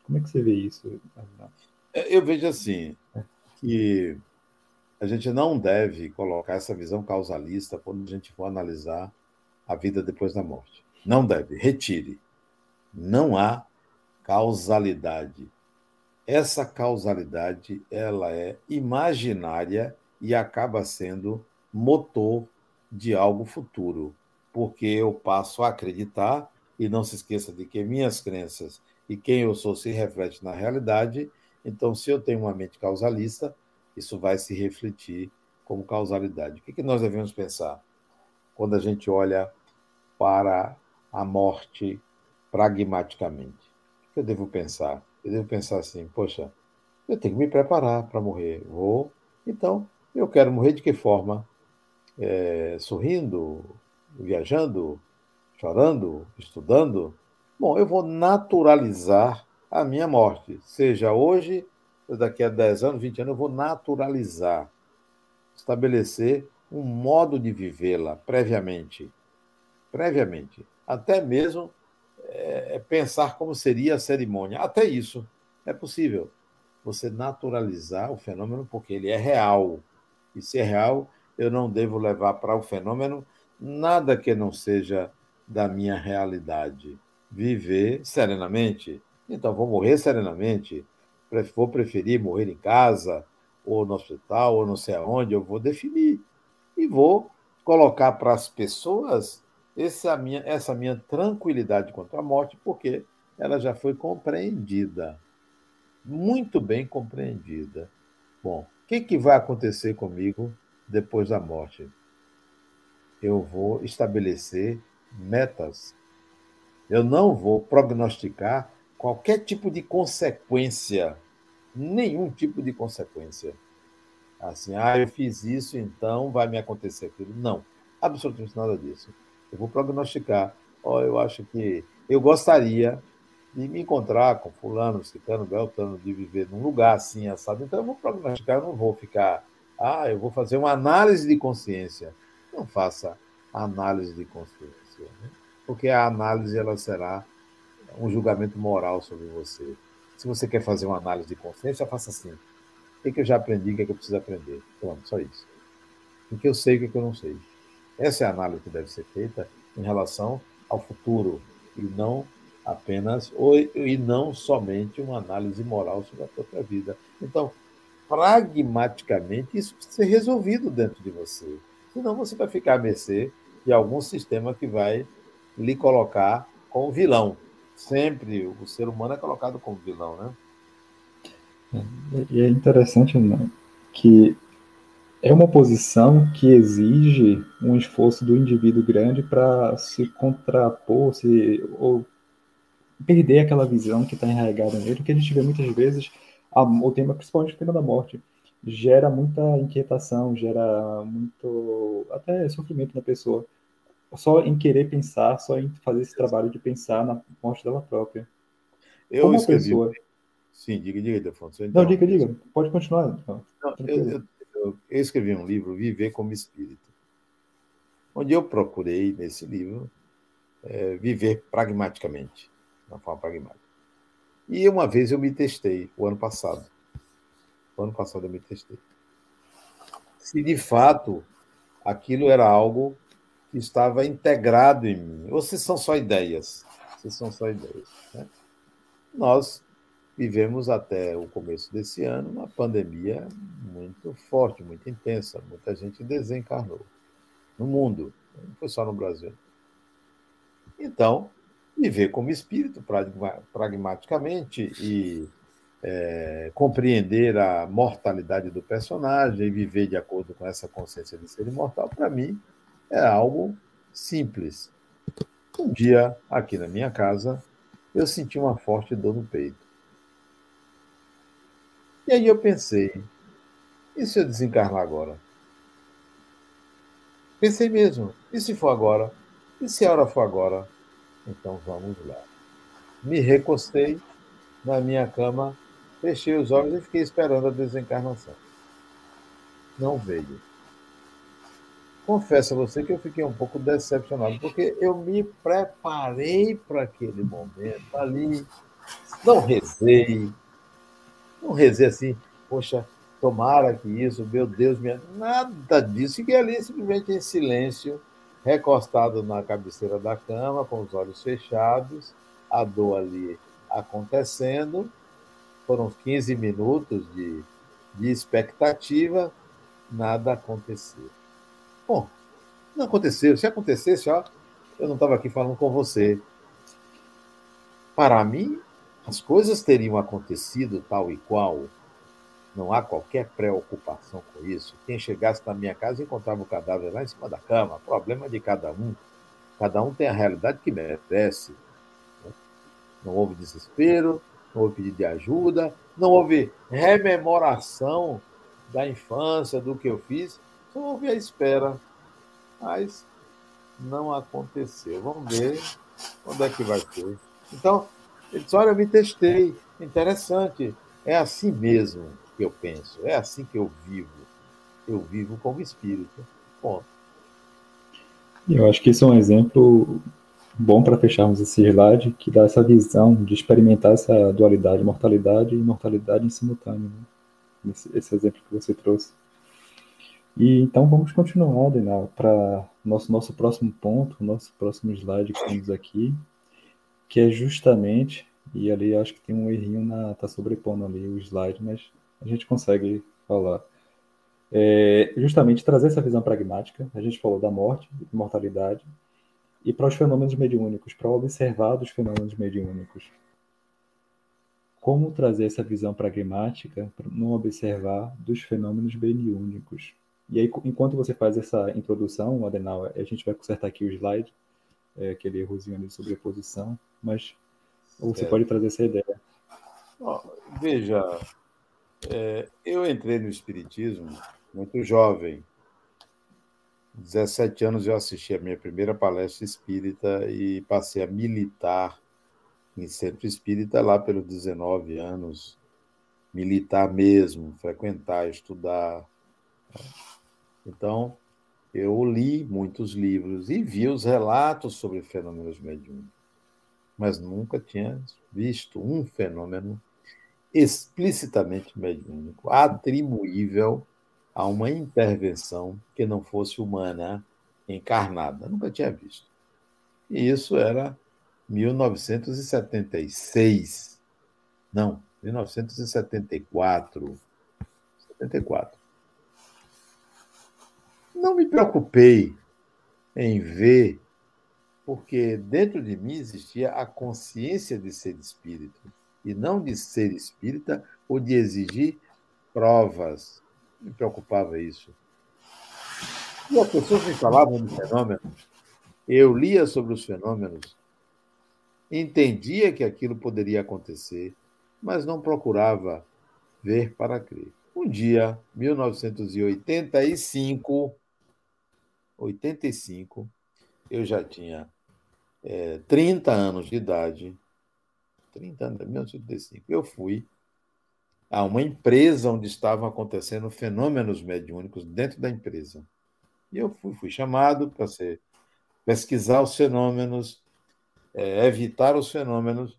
Como é que você vê isso?
É, eu vejo assim, que a gente não deve colocar essa visão causalista quando a gente for analisar a vida depois da morte. Não deve, retire. Não há causalidade. Essa causalidade, ela é imaginária e acaba sendo motor de algo futuro, porque eu passo a acreditar, e não se esqueça de que minhas crenças e quem eu sou se reflete na realidade, então, se eu tenho uma mente causalista, isso vai se refletir como causalidade. O que, que nós devemos pensar quando a gente olha para a morte pragmaticamente? O que eu devo pensar? Eu devo pensar assim: poxa, eu tenho que me preparar para morrer. Vou, então, eu quero morrer de que forma? é, sorrindo, viajando, chorando, estudando, bom, eu vou naturalizar a minha morte. Seja hoje, daqui a 10 anos, 20 anos, eu vou naturalizar, estabelecer um modo de vivê-la previamente. Previamente. Até mesmo é, pensar como seria a cerimônia. Até isso é possível. Você naturalizar o fenômeno porque ele é real. E se é real, eu não devo levar para o fenômeno nada que não seja da minha realidade. Viver serenamente. Então, vou morrer serenamente. Vou preferir morrer em casa, ou no hospital, ou não sei aonde, eu vou definir. E vou colocar para as pessoas essa minha, essa minha tranquilidade contra a morte, porque ela já foi compreendida. Muito bem compreendida. Bom, o que, que vai acontecer comigo depois da morte. Eu vou estabelecer metas. Eu não vou prognosticar qualquer tipo de consequência, nenhum tipo de consequência. Assim, ah, eu fiz isso, então vai me acontecer aquilo. Não, absolutamente nada disso. Eu vou prognosticar. Oh, eu acho que eu gostaria de me encontrar com fulano, ciclano, beltano, de viver num lugar assim, assado. Então eu vou pragmaticar, eu não vou ficar, ah, eu vou fazer uma análise de consciência. Não faça análise de consciência, né? porque a análise ela será um julgamento moral sobre você. Se você quer fazer uma análise de consciência, faça assim. O que eu já aprendi, o que, é que eu preciso aprender? Pronto, só isso. O que eu sei, o que, é que eu não sei. Essa é a análise que deve ser feita em relação ao futuro e não apenas ou, e não somente uma análise moral sobre a própria vida. Então, pragmaticamente, isso precisa ser resolvido dentro de você. Senão você vai ficar à mercê de algum sistema que vai lhe colocar como vilão. Sempre o ser humano é colocado como vilão, né?
E é interessante né, que é uma posição que exige um esforço do indivíduo grande para se contrapor, se, ou perder aquela visão que está enraizada nele, que a gente vê muitas vezes, a, o tema, principalmente o tema da morte, gera muita inquietação, gera muito, até sofrimento na pessoa, só em querer pensar, só em fazer esse trabalho de pensar na morte dela própria.
Eu Como escrevi... pessoa... Sim, diga, diga, Afonso.
Então... Não, diga, diga, pode continuar.
Então. Não, eu, eu, eu escrevi um livro, Viver como Espírito, onde eu procurei, nesse livro, é, viver pragmaticamente na forma pragmática. E uma vez eu me testei, o ano passado. O ano passado eu me testei. Se de fato aquilo era algo que estava integrado em mim, ou se são só ideias. Se são só ideias. Né? Nós vivemos até o começo desse ano uma pandemia muito forte, muito intensa. Muita gente desencarnou no mundo, não foi só no Brasil. Então, viver como espírito pragmaticamente e é, compreender a mortalidade do personagem e viver de acordo com essa consciência de ser imortal, para mim, é algo simples. Um dia, aqui na minha casa, eu senti uma forte dor no peito. E aí eu pensei, e se eu desencarnar agora? Pensei mesmo, e se for agora? E se a hora for agora? Então vamos lá. Me recostei na minha cama, fechei os olhos e fiquei esperando a desencarnação. Não veio. Confesso a você que eu fiquei um pouco decepcionado, porque eu me preparei para aquele momento ali, não rezei, não rezei assim, poxa, tomara que isso, meu Deus, minha... nada disso. Fiquei ali simplesmente em silêncio, recostado na cabeceira da cama, com os olhos fechados, a dor ali acontecendo. Foram 15 minutos de, de expectativa, nada aconteceu. Bom, não aconteceu. Se acontecesse, ó, eu não estava aqui falando com você. Para mim, as coisas teriam acontecido tal e qual. Não há qualquer preocupação com isso. Quem chegasse na minha casa encontrava o cadáver lá em cima da cama. Problema de cada um. Cada um tem a realidade que merece. Não houve desespero, não houve pedido de ajuda, não houve rememoração da infância, do que eu fiz. Só houve a espera. Mas não aconteceu. Vamos ver quando é que vai ser. Então, ele disse: Olha, eu me testei. Interessante. É assim mesmo que eu penso, é assim que eu vivo. Eu vivo como espírito. Ponto.
Eu acho que esse é um exemplo bom para fecharmos esse slide, que dá essa visão de experimentar essa dualidade, mortalidade e imortalidade em simultâneo. Né? Esse, esse, exemplo que você trouxe. E então vamos continuar, Denal, para nosso nosso próximo ponto, nosso próximo slide que temos aqui, que é justamente, e ali acho que tem um errinho na tá sobrepondo ali o slide, mas a gente consegue falar. É, justamente trazer essa visão pragmática, a gente falou da morte, imortalidade, e para os fenômenos mediúnicos, para observar dos fenômenos mediúnicos. Como trazer essa visão pragmática para não observar dos fenômenos mediúnicos? E aí, enquanto você faz essa introdução, Adenauer, a gente vai consertar aqui o slide, é, aquele errozinho ali sobre a posição, mas você pode trazer essa ideia.
veja, é, eu entrei no Espiritismo muito jovem. 17 anos eu assisti a minha primeira palestra espírita e passei a militar em centro espírita lá pelos 19 anos, militar mesmo, frequentar, estudar. Então, eu li muitos livros e vi os relatos sobre fenômenos mediúnicos, mas nunca tinha visto um fenômeno explicitamente mediúnico, atribuível a uma intervenção que não fosse humana, encarnada. Nunca tinha visto. E isso era 1976. Não, 1974. 74. Não me preocupei em ver, porque dentro de mim existia a consciência de ser espírito, e não de ser espírita ou de exigir provas. Me preocupava isso. E as pessoas me falavam de fenômenos. Eu lia sobre os fenômenos, entendia que aquilo poderia acontecer, mas não procurava ver para crer. Um dia, 1985, 85, eu já tinha é, 30 anos de idade, 30 anos, 1985, eu fui a uma empresa onde estavam acontecendo fenômenos mediúnicos dentro da empresa. E eu fui, fui chamado para ser pesquisar os fenômenos, é, evitar os fenômenos,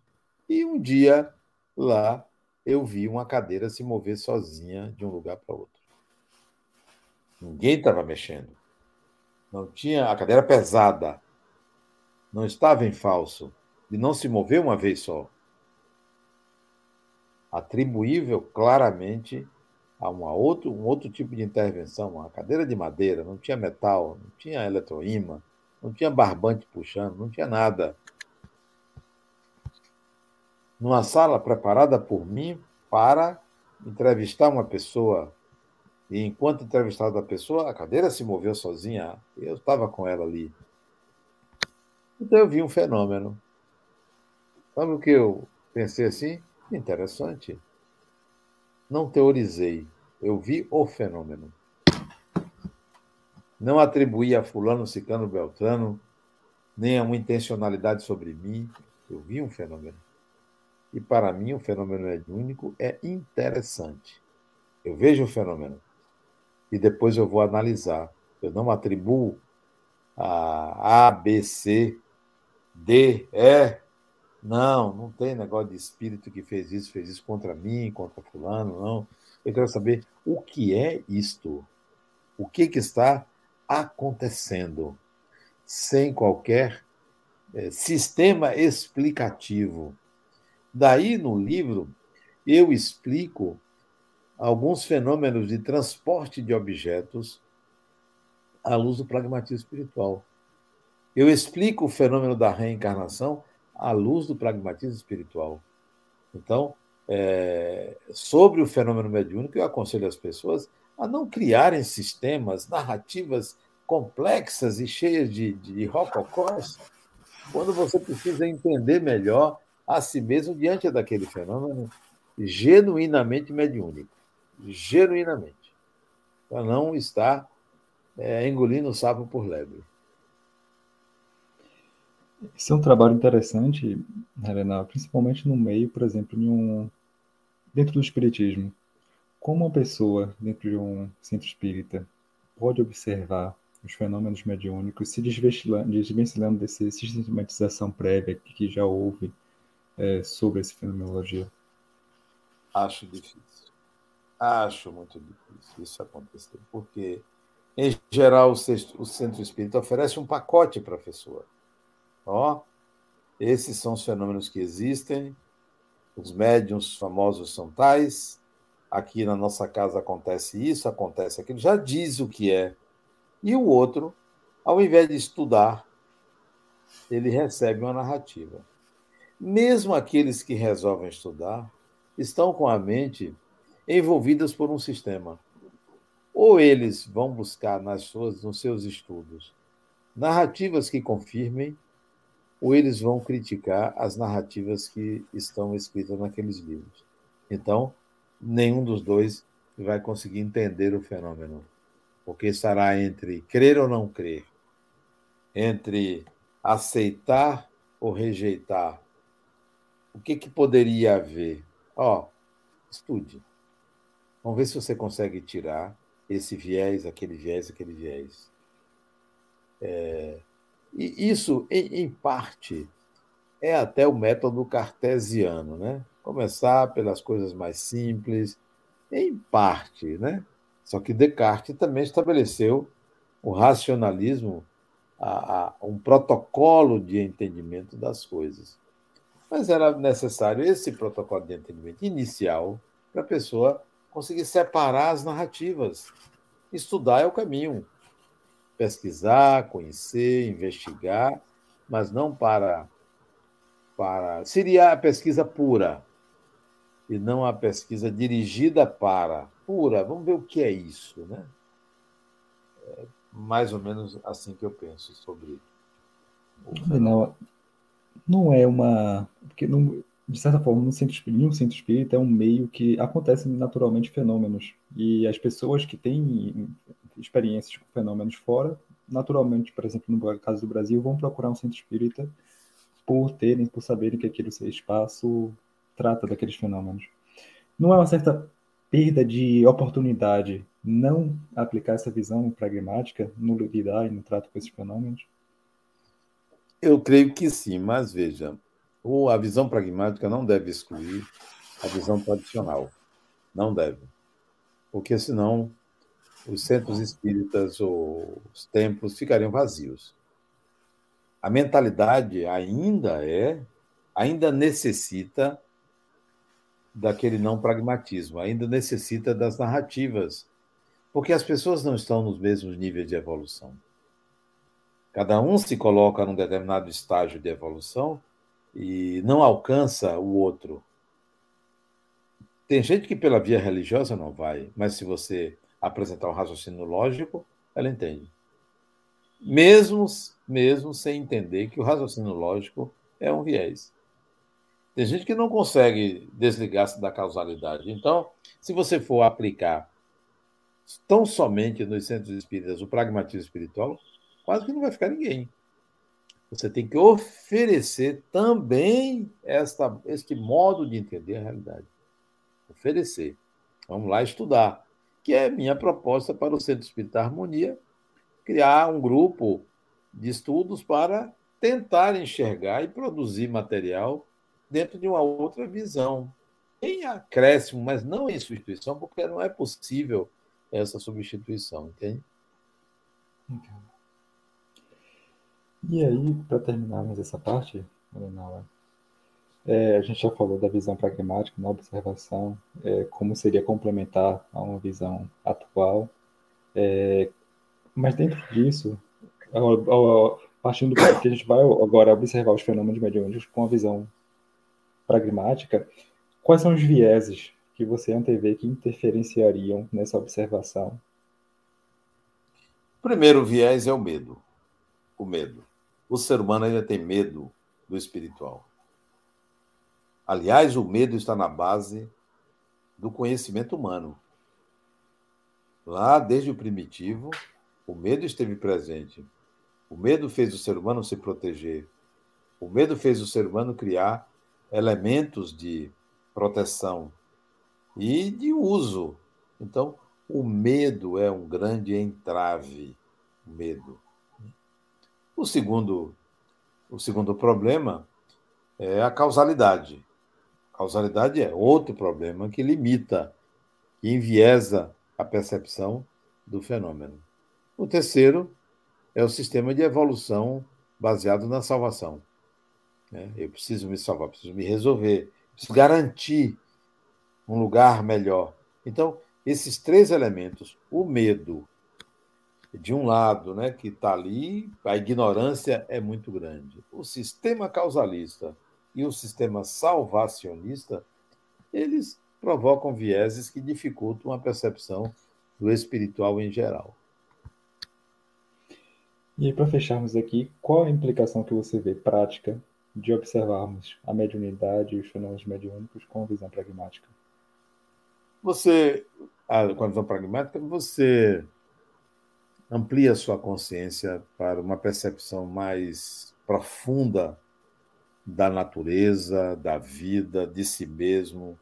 e um dia lá eu vi uma cadeira se mover sozinha de um lugar para outro. Ninguém estava mexendo. Não tinha a cadeira pesada. Não estava em falso. E não se moveu uma vez só. Atribuível claramente a uma outro, um outro tipo de intervenção, uma cadeira de madeira, não tinha metal, não tinha eletroímã, não tinha barbante puxando, não tinha nada numa sala preparada por mim para entrevistar uma pessoa. E enquanto entrevistava a pessoa, a cadeira se moveu sozinha. Eu estava com ela ali. Então eu vi um fenômeno. Sabe o que eu pensei assim? Interessante. Não teorizei. Eu vi o fenômeno. Não atribuí a fulano, cicano, beltrano, nem a uma intencionalidade sobre mim. Eu vi um fenômeno. E para mim, o fenômeno mediúnico é interessante. Eu vejo o fenômeno e depois eu vou analisar. Eu não atribuo a A, B, C, D, E. Não, não tem negócio de espírito que fez isso, fez isso contra mim, contra fulano, não. Eu quero saber o que é isto. O que, que está acontecendo sem qualquer é, sistema explicativo. Daí, no livro, eu explico alguns fenômenos de transporte de objetos à luz do pragmatismo espiritual. Eu explico o fenômeno da reencarnação à luz do pragmatismo espiritual. Então, é, sobre o fenômeno mediúnico, eu aconselho as pessoas a não criarem sistemas, narrativas complexas e cheias de, de rococós, quando você precisa entender melhor a si mesmo diante daquele fenômeno genuinamente mediúnico. Genuinamente. Para não estar é, engolindo o sapo por lebre.
Esse é um trabalho interessante, Helena, principalmente no meio, por exemplo, de um, dentro do espiritismo. Como uma pessoa dentro de um centro espírita pode observar os fenômenos mediúnicos se desvencilhando dessa sistematização prévia que já houve é, sobre essa fenomenologia?
Acho difícil. Acho muito difícil isso acontecer, porque, em geral, o centro espírita oferece um pacote para a pessoa. Ó, esses são os fenômenos que existem, os médiums famosos são tais, aqui na nossa casa acontece isso, acontece aquilo, já diz o que é. E o outro, ao invés de estudar, ele recebe uma narrativa. Mesmo aqueles que resolvem estudar estão com a mente envolvidas por um sistema. Ou eles vão buscar nas suas, nos seus estudos narrativas que confirmem, ou eles vão criticar as narrativas que estão escritas naqueles livros. Então, nenhum dos dois vai conseguir entender o fenômeno, porque estará entre crer ou não crer, entre aceitar ou rejeitar o que, que poderia haver? Ó, estude. Vamos ver se você consegue tirar esse viés, aquele viés, aquele viés. É, e isso, em, em, parte, é até o método cartesiano, né? Começar pelas coisas mais simples, em parte, né? Só que Descartes também estabeleceu o racionalismo, a, a, um protocolo de entendimento das coisas. Mas era necessário esse protocolo de entendimento inicial para a pessoa conseguir separar as narrativas. Estudar é o caminho. Pesquisar, conhecer, investigar, mas não para para seria a pesquisa pura e não a pesquisa dirigida para pura. Vamos ver o que é isso, né? É mais ou menos assim que eu penso sobre.
Não, não é uma. Porque, não, de certa forma, no centro, espírita, um centro espírita é um meio que acontecem naturalmente fenômenos. E as pessoas que têm experiências com fenômenos fora, naturalmente, por exemplo, no caso do Brasil, vão procurar um centro espírita por terem, por saberem que aquele espaço trata daqueles fenômenos. Não é uma certa perda de oportunidade não aplicar essa visão pragmática no lidar e no trato com esses fenômenos?
Eu creio que sim, mas veja, a visão pragmática não deve excluir a visão tradicional. Não deve. Porque senão os centros espíritas ou os templos ficariam vazios. A mentalidade ainda é, ainda necessita daquele não pragmatismo, ainda necessita das narrativas, porque as pessoas não estão nos mesmos níveis de evolução. Cada um se coloca num determinado estágio de evolução e não alcança o outro. Tem gente que pela via religiosa não vai, mas se você apresentar um raciocínio lógico, ela entende. Mesmo, mesmo sem entender que o raciocínio lógico é um viés. Tem gente que não consegue desligar-se da causalidade. Então, se você for aplicar tão somente nos centros espíritas o pragmatismo espiritual, quase que não vai ficar ninguém. Você tem que oferecer também esta, este modo de entender a realidade. Oferecer. Vamos lá estudar. Que é minha proposta para o Centro Espírita Harmonia, criar um grupo de estudos para tentar enxergar e produzir material dentro de uma outra visão. Em acréscimo, mas não em substituição, porque não é possível essa substituição, entende? Entendo.
E aí, para terminarmos essa parte, é, a gente já falou da visão pragmática na observação, é, como seria complementar a uma visão atual, é, mas dentro disso, partindo do que a gente vai agora observar os fenômenos mediúnicos com a visão pragmática, quais são os vieses que você antevê que interferenciariam nessa observação?
O primeiro viés é o medo. O medo o ser humano ainda tem medo do espiritual. Aliás, o medo está na base do conhecimento humano. Lá, desde o primitivo, o medo esteve presente. O medo fez o ser humano se proteger. O medo fez o ser humano criar elementos de proteção e de uso. Então, o medo é um grande entrave. O medo. O segundo, o segundo problema é a causalidade. Causalidade é outro problema que limita, que enviesa a percepção do fenômeno. O terceiro é o sistema de evolução baseado na salvação. Né? Eu preciso me salvar, preciso me resolver, preciso garantir um lugar melhor. Então, esses três elementos, o medo, de um lado, né, que está ali, a ignorância é muito grande. O sistema causalista e o sistema salvacionista, eles provocam vieses que dificultam a percepção do espiritual em geral.
E para fecharmos aqui, qual a implicação que você vê prática de observarmos a mediunidade e os fenômenos mediúnicos com visão pragmática?
Você, com a visão pragmática, você amplia sua consciência para uma percepção mais profunda da natureza, da vida, de si mesmo.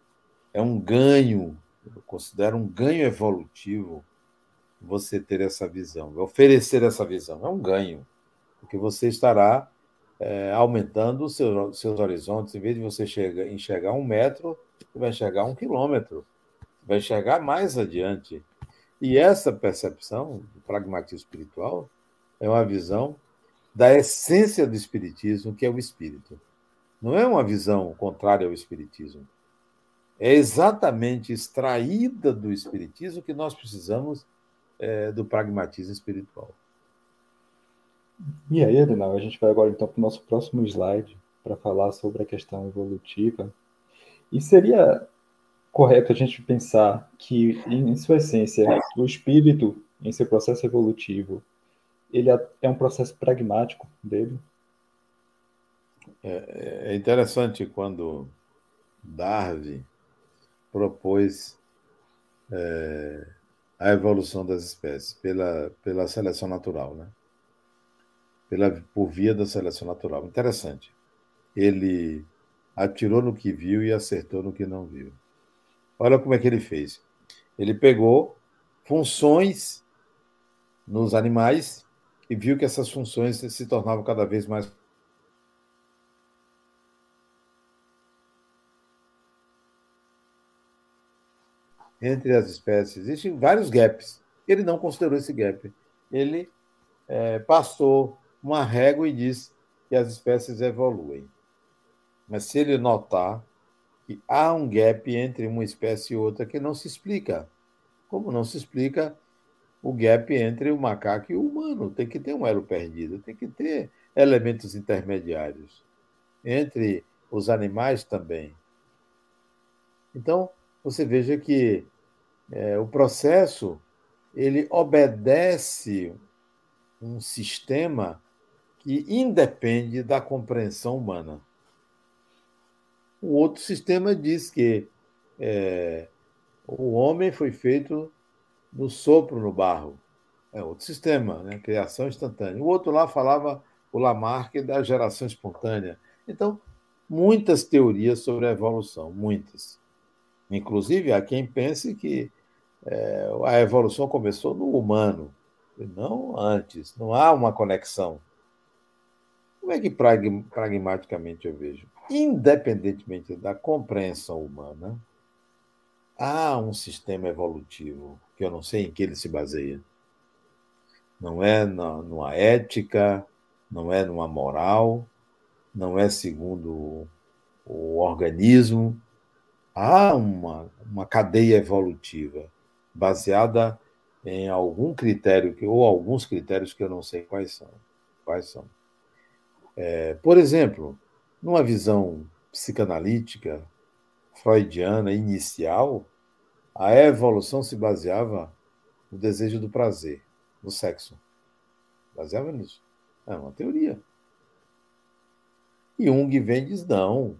É um ganho, eu considero um ganho evolutivo você ter essa visão, oferecer essa visão. É um ganho, porque você estará é, aumentando os seus, seus horizontes. Em vez de você chega, enxergar um metro, você vai enxergar um quilômetro, vai enxergar mais adiante. E essa percepção do pragmatismo espiritual é uma visão da essência do espiritismo, que é o espírito. Não é uma visão contrária ao espiritismo. É exatamente extraída do espiritismo que nós precisamos é, do pragmatismo espiritual.
E aí, Adenal, a gente vai agora então para o nosso próximo slide para falar sobre a questão evolutiva. E seria correto a gente pensar que, em sua essência, o espírito, em seu processo evolutivo, ele é um processo pragmático dele?
É, é interessante quando Darwin propôs é, a evolução das espécies pela, pela seleção natural, né? Pela, por via da seleção natural. Interessante. Ele atirou no que viu e acertou no que não viu. Olha como é que ele fez. Ele pegou funções nos animais e viu que essas funções se tornavam cada vez mais entre as espécies. Existem vários gaps. Ele não considerou esse gap. Ele é, passou uma régua e disse que as espécies evoluem. Mas se ele notar que há um gap entre uma espécie e outra que não se explica, como não se explica o gap entre o macaco e o humano, tem que ter um elo perdido, tem que ter elementos intermediários entre os animais também. Então, você veja que é, o processo ele obedece um sistema que independe da compreensão humana. O outro sistema diz que é, o homem foi feito no sopro no barro. É outro sistema, né? criação instantânea. O outro lá falava o Lamarck da geração espontânea. Então, muitas teorias sobre a evolução, muitas. Inclusive, há quem pense que é, a evolução começou no humano, não antes. Não há uma conexão. Como é que pragmaticamente eu vejo? Independentemente da compreensão humana, há um sistema evolutivo que eu não sei em que ele se baseia. Não é na, numa ética, não é numa moral, não é segundo o organismo. Há uma, uma cadeia evolutiva baseada em algum critério que, ou alguns critérios que eu não sei quais são. Quais são. É, por exemplo, numa visão psicanalítica freudiana inicial, a evolução se baseava no desejo do prazer, no sexo. Baseava nisso. É uma teoria. E Jung vem e diz: não.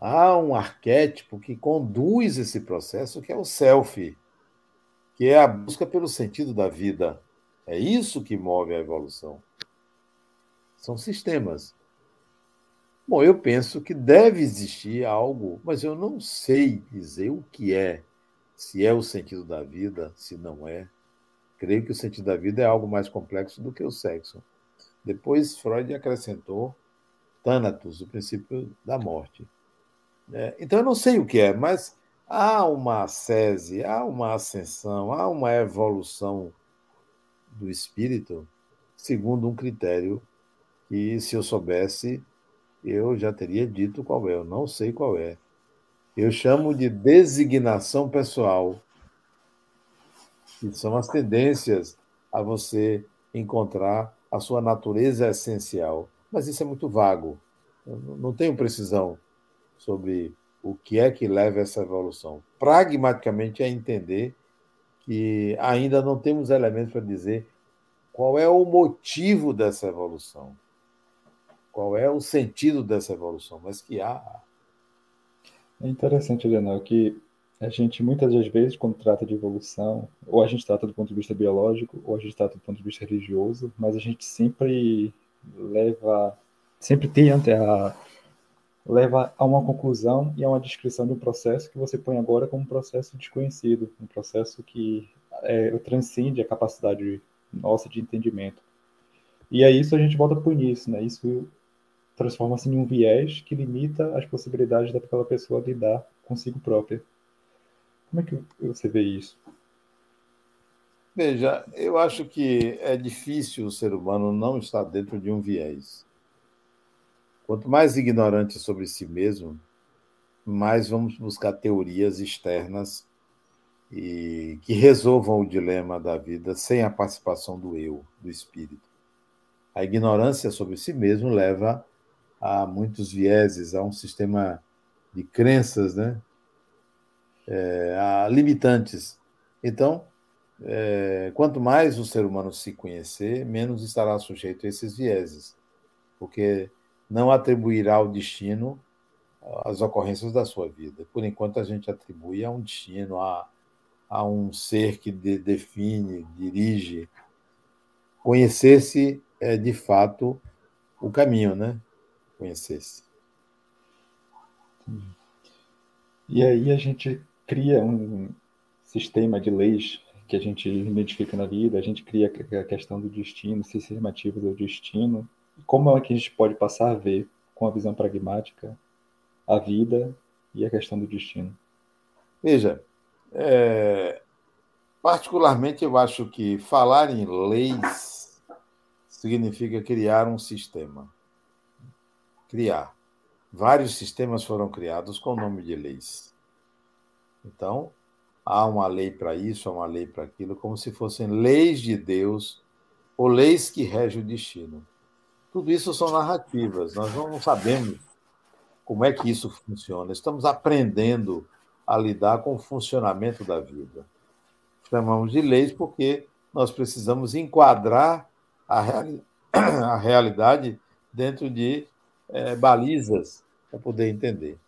Há um arquétipo que conduz esse processo, que é o self que é a busca pelo sentido da vida. É isso que move a evolução. São sistemas. Bom, eu penso que deve existir algo, mas eu não sei dizer o que é. Se é o sentido da vida, se não é. Creio que o sentido da vida é algo mais complexo do que o sexo. Depois, Freud acrescentou Thanatos, o princípio da morte. É, então, eu não sei o que é, mas há uma ascese, há uma ascensão, há uma evolução do espírito segundo um critério que, se eu soubesse, eu já teria dito qual é. Eu não sei qual é. Eu chamo de designação pessoal, que são as tendências a você encontrar a sua natureza essencial. Mas isso é muito vago. Eu não tenho precisão sobre o que é que leva a essa evolução. Pragmaticamente é entender que ainda não temos elementos para dizer qual é o motivo dessa evolução, qual é o sentido dessa evolução, mas que há.
É interessante, Leonel, que a gente muitas das vezes, quando trata de evolução, ou a gente trata do ponto de vista biológico, ou a gente trata do ponto de vista religioso, mas a gente sempre leva, sempre tem a leva a uma conclusão e a uma descrição de um processo que você põe agora como um processo desconhecido, um processo que é, transcende a capacidade nossa de entendimento. E aí isso a gente volta para o início, né? Isso transforma-se em um viés que limita as possibilidades daquela pessoa lidar consigo própria. Como é que você vê isso?
Veja, eu acho que é difícil o ser humano não estar dentro de um viés. Quanto mais ignorante sobre si mesmo, mais vamos buscar teorias externas e que resolvam o dilema da vida sem a participação do eu, do espírito. A ignorância sobre si mesmo leva a muitos vieses, a um sistema de crenças, né? É, a limitantes. Então, é, quanto mais o ser humano se conhecer, menos estará sujeito a esses vieses, porque não atribuirá ao destino as ocorrências da sua vida. Por enquanto, a gente atribui a um destino, a, a um ser que de, define, dirige. Conhecer-se é, de fato, o caminho, né? Conhecer-se.
E aí a gente cria um sistema de leis que a gente identifica na vida, a gente cria a questão do destino, sistemativa do destino. Como é que a gente pode passar a ver, com a visão pragmática, a vida e a questão do destino?
Veja, é, particularmente eu acho que falar em leis significa criar um sistema. Criar. Vários sistemas foram criados com o nome de leis. Então, há uma lei para isso, há uma lei para aquilo, como se fossem leis de Deus ou leis que regem o destino. Tudo isso são narrativas, nós não sabemos como é que isso funciona. Estamos aprendendo a lidar com o funcionamento da vida. Chamamos de leis porque nós precisamos enquadrar a, reali a realidade dentro de é, balizas para poder entender.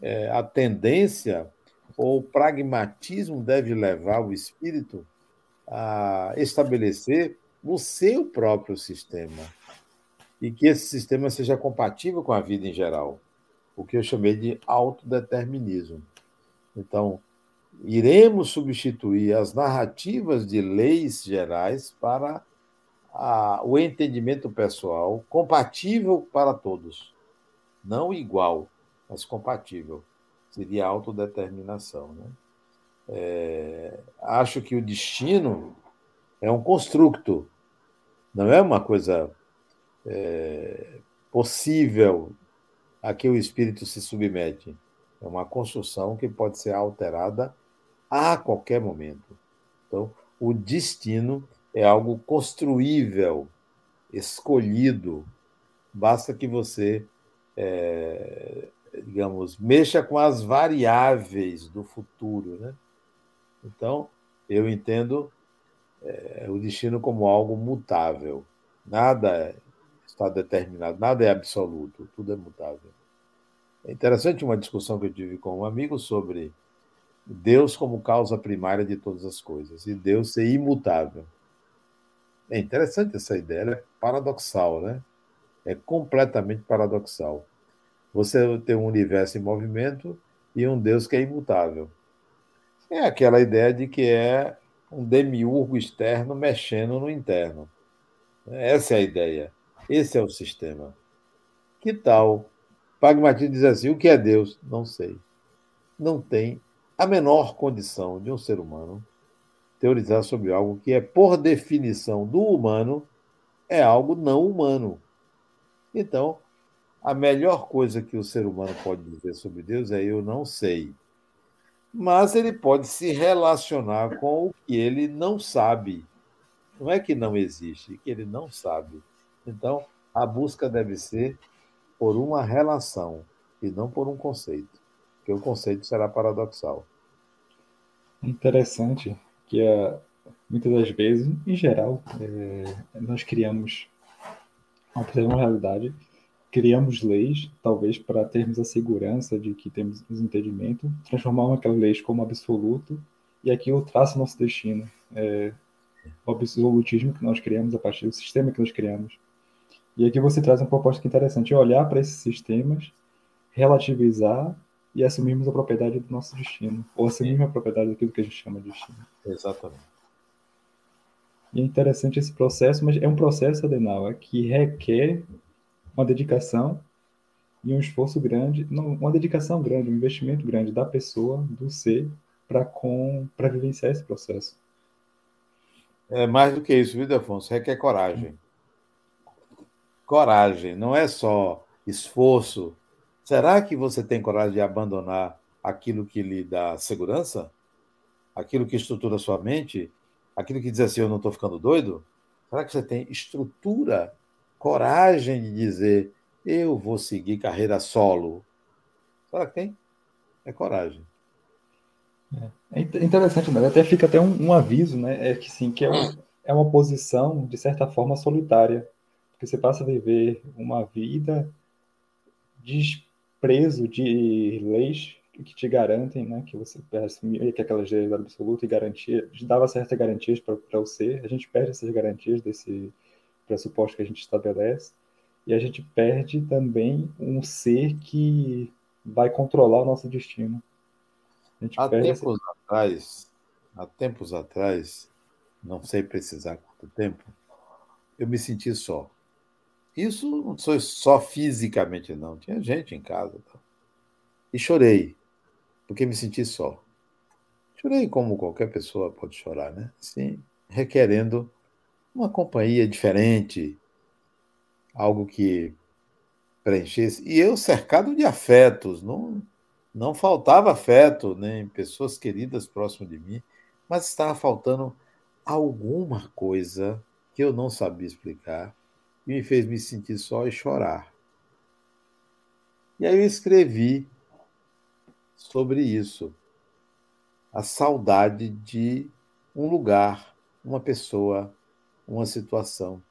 É, a tendência ou o pragmatismo deve levar o espírito a estabelecer o seu próprio sistema e que esse sistema seja compatível com a vida em geral, o que eu chamei de autodeterminismo. Então, iremos substituir as narrativas de leis gerais para a, o entendimento pessoal compatível para todos, não igual, mas compatível seria a autodeterminação. Né? É, acho que o destino é um construto, não é uma coisa é, possível a que o espírito se submete. É uma construção que pode ser alterada a qualquer momento. Então, o destino é algo construível, escolhido. Basta que você é, digamos, mexa com as variáveis do futuro. Né? Então, eu entendo é, o destino como algo mutável. Nada está determinado, nada é absoluto, tudo é mutável. É interessante uma discussão que eu tive com um amigo sobre Deus como causa primária de todas as coisas e Deus ser imutável. É interessante essa ideia, é paradoxal, né? É completamente paradoxal. Você tem um universo em movimento e um Deus que é imutável. É aquela ideia de que é um demiurgo externo mexendo no interno. Essa é a ideia. Esse é o sistema. Que tal? Pragmatismo diz assim: o que é Deus? Não sei. Não tem a menor condição de um ser humano teorizar sobre algo que é, por definição do humano, é algo não humano. Então, a melhor coisa que o ser humano pode dizer sobre Deus é eu não sei. Mas ele pode se relacionar com o que ele não sabe. Não é que não existe, é que ele não sabe. Então, a busca deve ser por uma relação e não por um conceito, porque o conceito será paradoxal.
Interessante que uh, muitas das vezes, em geral, é, nós criamos uma realidade criamos leis, talvez para termos a segurança de que temos entendimento, transformar aquelas leis como absoluto e aquilo traça nosso destino. É, o absolutismo que nós criamos a partir do sistema que nós criamos. E aqui você traz uma proposta que é interessante, é olhar para esses sistemas relativizar e assumirmos a propriedade do nosso destino, ou assumirmos a propriedade daquilo que a gente chama de destino.
Exatamente.
E é interessante esse processo, mas é um processo, Adenal, que requer uma dedicação e um esforço grande, não, uma dedicação grande, um investimento grande da pessoa, do ser, para com para vivenciar esse processo.
É mais do que isso, viu, Afonso? Requer coragem. Coragem, não é só esforço. Será que você tem coragem de abandonar aquilo que lhe dá segurança? Aquilo que estrutura sua mente? Aquilo que diz assim, eu não estou ficando doido? Será que você tem estrutura, coragem de dizer, eu vou seguir carreira solo? Será que tem? É coragem.
É, é interessante, né? Até fica até um, um, aviso, né? É que sim, que é, um, é uma posição de certa forma solitária, porque você passa a viver uma vida desprezo de leis que te garantem, né? Que você assumir que aquelas leis absoluta e garantia dava certas garantias para o ser. A gente perde essas garantias desse pressuposto que a gente estabelece e a gente perde também um ser que vai controlar o nosso destino
há tempos essa... atrás, há tempos atrás, não sei precisar quanto tempo, eu me senti só. Isso não foi só fisicamente, não. Tinha gente em casa. Tá? E chorei, porque me senti só. Chorei como qualquer pessoa pode chorar, né? Sim, requerendo uma companhia diferente, algo que preenchesse. E eu cercado de afetos, não, não faltava afeto, nem pessoas queridas próximo de mim, mas estava faltando alguma coisa que eu não sabia explicar me fez me sentir só e chorar. E aí eu escrevi sobre isso. A saudade de um lugar, uma pessoa, uma situação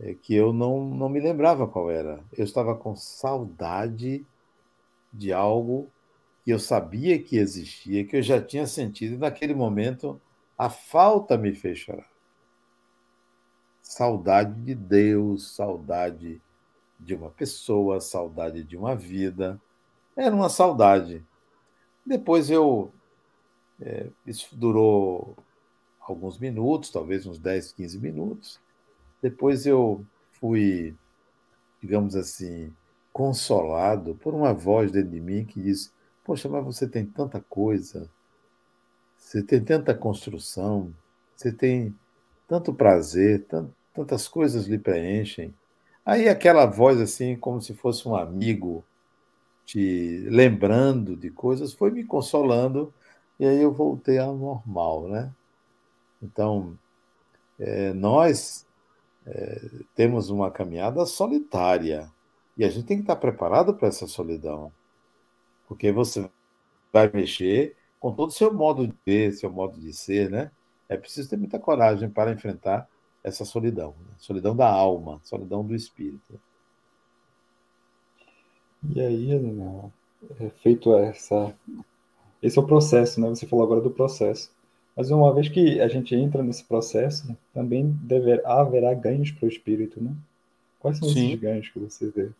é, que eu não, não me lembrava qual era. Eu estava com saudade de algo que eu sabia que existia, que eu já tinha sentido, e naquele momento a falta me fez chorar. Saudade de Deus, saudade de uma pessoa, saudade de uma vida. Era uma saudade. Depois eu. É, isso durou alguns minutos, talvez uns 10, 15 minutos. Depois eu fui, digamos assim, consolado por uma voz dentro de mim que diz: Poxa, mas você tem tanta coisa, você tem tanta construção, você tem tanto prazer, tantas coisas lhe preenchem. Aí aquela voz, assim, como se fosse um amigo te lembrando de coisas, foi me consolando e aí eu voltei ao normal, né? Então, é, nós é, temos uma caminhada solitária e a gente tem que estar preparado para essa solidão. Porque você vai mexer com todo o seu modo de ver, seu modo de ser, né? É preciso ter muita coragem para enfrentar essa solidão. Né? Solidão da alma, solidão do espírito.
E aí, Helena, é feito essa. Esse é o processo, né? Você falou agora do processo. Mas uma vez que a gente entra nesse processo, também dever, haverá ganhos para o espírito, né? Quais são Sim. esses ganhos que você vê?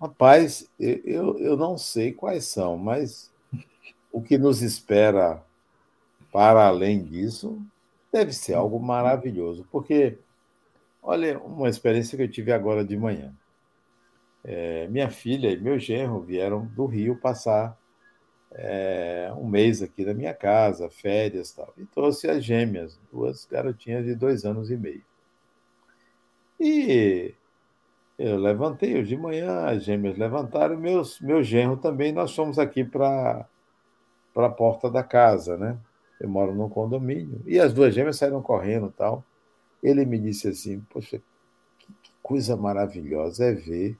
Rapaz, eu, eu não sei quais são, mas o que nos espera para além disso deve ser algo maravilhoso, porque, olha, uma experiência que eu tive agora de manhã. É, minha filha e meu genro vieram do Rio passar é, um mês aqui na minha casa, férias e tal, e trouxe as gêmeas, duas garotinhas de dois anos e meio. E eu levantei hoje de manhã, as gêmeas levantaram, meus, meu genro também, nós fomos aqui para a porta da casa, né? Eu moro num condomínio. E as duas gêmeas saíram correndo tal. Ele me disse assim, poxa, que coisa maravilhosa é ver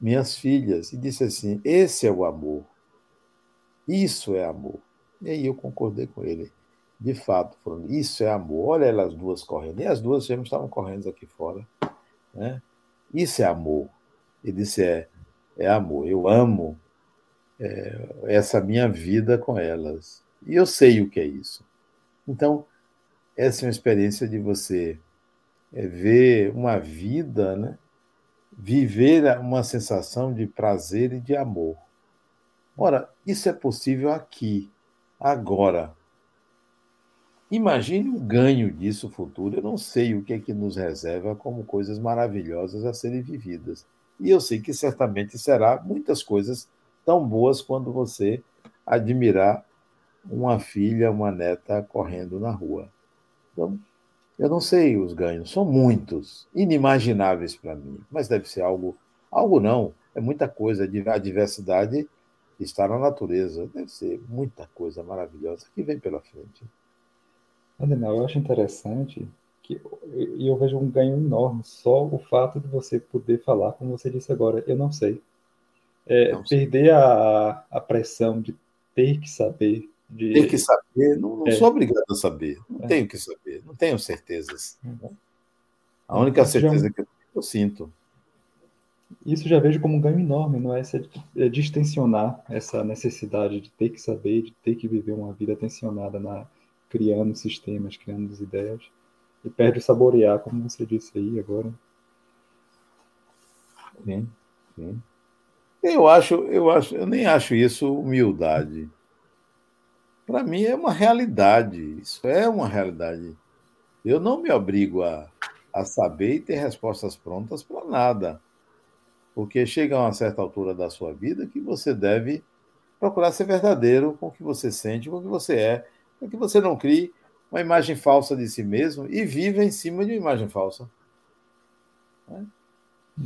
minhas filhas. E disse assim, esse é o amor. Isso é amor. E aí eu concordei com ele. De fato, falando, isso é amor. Olha elas duas correndo. E as duas gêmeas estavam correndo aqui fora. Né? Isso é amor. Ele disse: é, é amor. Eu amo é, essa minha vida com elas. E eu sei o que é isso. Então, essa é uma experiência de você é, ver uma vida né, viver uma sensação de prazer e de amor. Ora, isso é possível aqui, agora. Imagine o ganho disso futuro. Eu não sei o que é que nos reserva como coisas maravilhosas a serem vividas. E eu sei que certamente será muitas coisas tão boas quando você admirar uma filha, uma neta correndo na rua. Então, eu não sei os ganhos, são muitos, inimagináveis para mim, mas deve ser algo, algo não, é muita coisa, a diversidade está na natureza, deve ser muita coisa maravilhosa que vem pela frente.
Adenal, eu acho interessante que e eu vejo um ganho enorme só o fato de você poder falar, como você disse agora, eu não sei. É, não sei. perder a, a pressão de ter que saber. De...
Ter que saber, não, não é. sou obrigado a saber, não é. tenho que saber, não tenho certezas. Uhum. A única certeza já... que eu sinto.
Isso já vejo como um ganho enorme, não é? Essa, é distensionar essa necessidade de ter que saber, de ter que viver uma vida tensionada na criando sistemas, criando ideias e perde o saborear, como você disse aí agora.
Sim, sim. Eu acho, eu acho, eu nem acho isso humildade. Para mim é uma realidade. Isso é uma realidade. Eu não me obrigo a, a saber e ter respostas prontas para nada. Porque chega a uma certa altura da sua vida que você deve procurar ser verdadeiro com o que você sente, com o que você é, para que você não crie uma imagem falsa de si mesmo e vive em cima de uma imagem falsa. Né?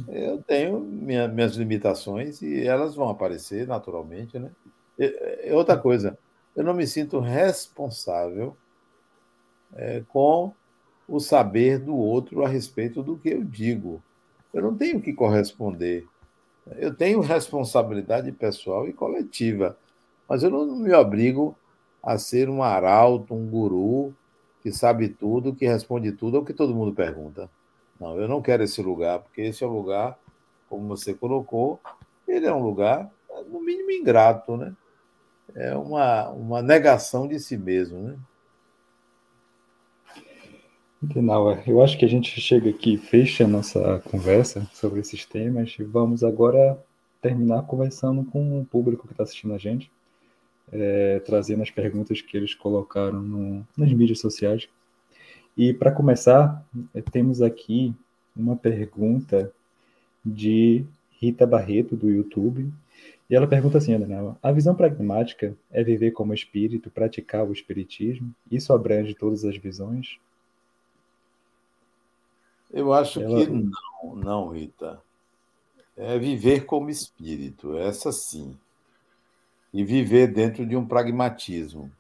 Eu tenho minha, minhas limitações e elas vão aparecer naturalmente, né? E, outra coisa, eu não me sinto responsável é, com o saber do outro a respeito do que eu digo. Eu não tenho que corresponder. Eu tenho responsabilidade pessoal e coletiva, mas eu não me obrigo a ser um arauto, um guru que sabe tudo, que responde tudo ao que todo mundo pergunta. Não, eu não quero esse lugar, porque esse é um lugar, como você colocou, ele é um lugar, no mínimo, ingrato, né? É uma, uma negação de si mesmo, né?
Então, eu acho que a gente chega aqui, fecha a nossa conversa sobre esses temas e vamos agora terminar conversando com o público que está assistindo a gente é, trazendo as perguntas que eles colocaram no, nas mídias sociais. E para começar, é, temos aqui uma pergunta de Rita Barreto, do YouTube. E ela pergunta assim, Daniela, a visão pragmática é viver como espírito, praticar o espiritismo? Isso abrange todas as visões?
Eu acho ela... que não, não, Rita. É viver como espírito, essa sim e viver dentro de um pragmatismo.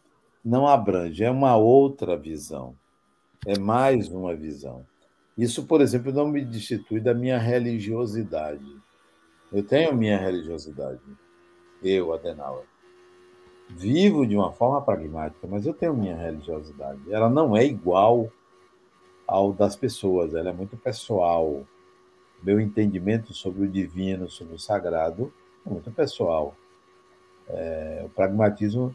Não abrange, é uma outra visão, é mais uma visão. Isso, por exemplo, não me destitui da minha religiosidade. Eu tenho minha religiosidade, eu, Adenauer. Vivo de uma forma pragmática, mas eu tenho minha religiosidade. Ela não é igual ao das pessoas, ela é muito pessoal. Meu entendimento sobre o divino, sobre o sagrado, é muito pessoal. É, o pragmatismo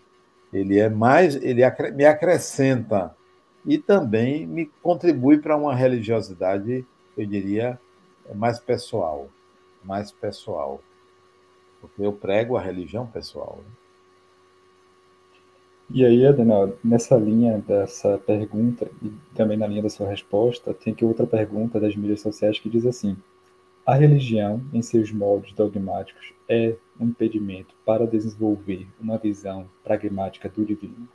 ele é mais, ele me acrescenta e também me contribui para uma religiosidade, eu diria, mais pessoal, mais pessoal, porque eu prego a religião pessoal. Né?
E aí, Adenal, nessa linha dessa pergunta e também na linha da sua resposta, tem aqui outra pergunta das mídias sociais que diz assim: a religião, em seus moldes dogmáticos, é um impedimento para desenvolver uma visão pragmática do divino?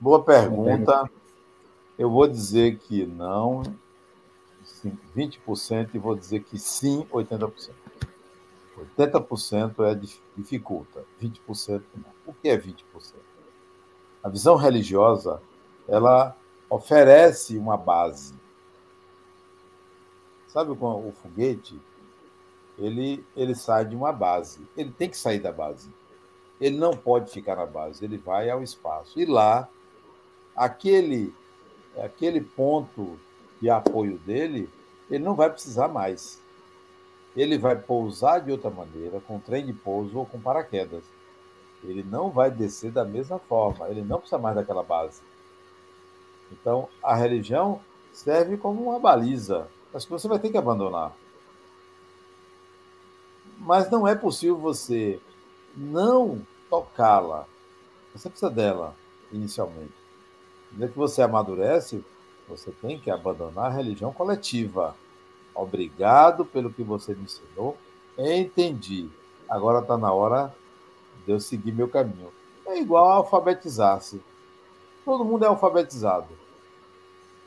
Boa pergunta. Eu vou dizer que não, 20%, e vou dizer que sim, 80%. 80% é dificulta, 20% não. O que é 20%? A visão religiosa, ela oferece uma base Sabe o foguete? Ele, ele sai de uma base. Ele tem que sair da base. Ele não pode ficar na base. Ele vai ao espaço. E lá, aquele, aquele ponto de apoio dele, ele não vai precisar mais. Ele vai pousar de outra maneira, com trem de pouso ou com paraquedas. Ele não vai descer da mesma forma. Ele não precisa mais daquela base. Então, a religião serve como uma baliza mas que você vai ter que abandonar. Mas não é possível você não tocá-la. Você precisa dela inicialmente. Desde que você amadurece, você tem que abandonar a religião coletiva. Obrigado pelo que você me ensinou. Entendi. Agora está na hora de eu seguir meu caminho. É igual alfabetizar-se. Todo mundo é alfabetizado.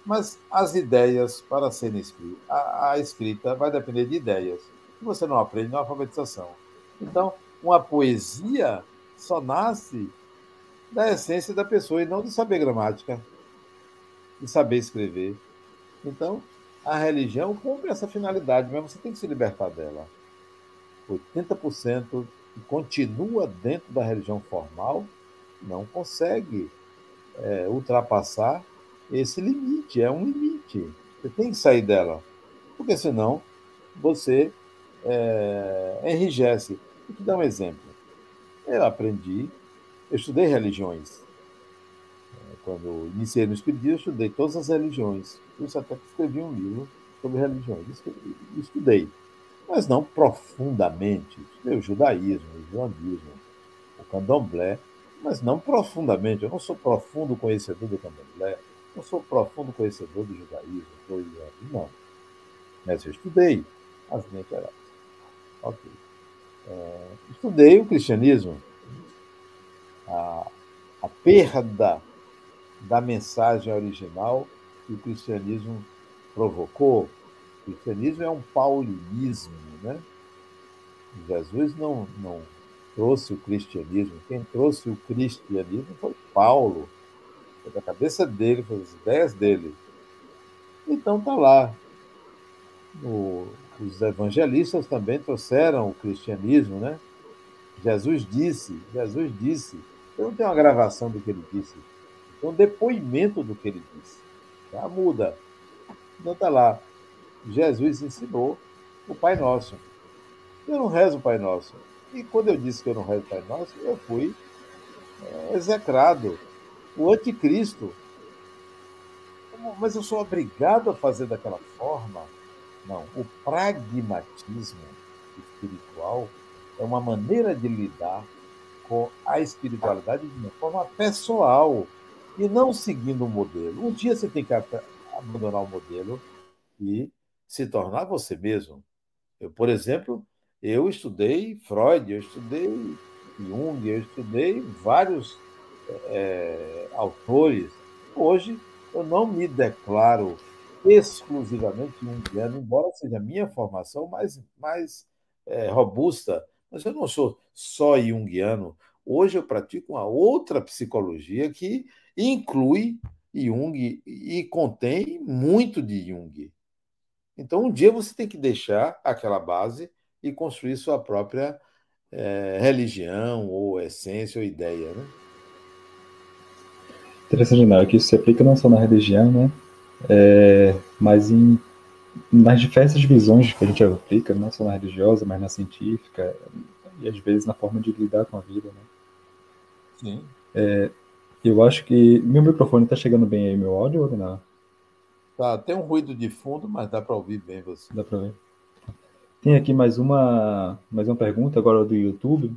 Mas as ideias para serem escritas, a, a escrita vai depender de ideias. Que você não aprende na alfabetização. Então, uma poesia só nasce da essência da pessoa e não de saber gramática, de saber escrever. Então, a religião cumpre essa finalidade, mas você tem que se libertar dela. 80% que continua dentro da religião formal não consegue é, ultrapassar esse limite. É um limite. Você tem que sair dela. Porque senão você é, enrijece. Vou te dar um exemplo. Eu aprendi, eu estudei religiões. Quando iniciei no Espiritismo, eu estudei todas as religiões. Por isso até que escrevi um livro sobre religiões. Estudei, mas não profundamente. Estudei o judaísmo, o islamismo, o candomblé, mas não profundamente. Eu não sou profundo conhecedor do candomblé, não sou profundo conhecedor do judaísmo, do não. Mas eu estudei as linhas gerais. Ok. É, estudei o cristianismo, a, a perda da mensagem original que o cristianismo provocou. O cristianismo é um paulinismo, né? Jesus não, não trouxe o cristianismo, quem trouxe o cristianismo foi Paulo. Foi da cabeça dele, foi das ideias dele. Então está lá, no, os evangelistas também trouxeram o cristianismo, né? Jesus disse, Jesus disse, eu não tenho uma gravação do que ele disse, um depoimento do que ele disse. Já muda. Então está lá. Jesus ensinou o Pai Nosso. Eu não rezo o Pai Nosso. E quando eu disse que eu não rezo o Pai Nosso, eu fui é, execrado. O anticristo. Mas eu sou obrigado a fazer daquela forma não, o pragmatismo espiritual é uma maneira de lidar com a espiritualidade de uma forma pessoal e não seguindo um modelo. Um dia você tem que abandonar o modelo e se tornar você mesmo. Eu, por exemplo, eu estudei Freud, eu estudei Jung, eu estudei vários é, autores. Hoje eu não me declaro exclusivamente junguiano, embora seja a minha formação mais, mais é, robusta, mas eu não sou só junguiano. Hoje eu pratico uma outra psicologia que inclui Jung e contém muito de Jung. Então, um dia você tem que deixar aquela base e construir sua própria é, religião, ou essência, ou ideia. Né?
Interessante, Nara, que isso se aplica não só na religião, né? é, mas em, nas diversas visões que a gente aplica, não só na religiosa, mas na científica, e às vezes na forma de lidar com a vida. Né?
Sim.
É, eu acho que. Meu microfone está chegando bem aí, meu áudio ou não?
Tá, tem um ruído de fundo, mas dá para ouvir bem você.
Dá para ver. Tem aqui mais uma, mais uma pergunta agora do YouTube.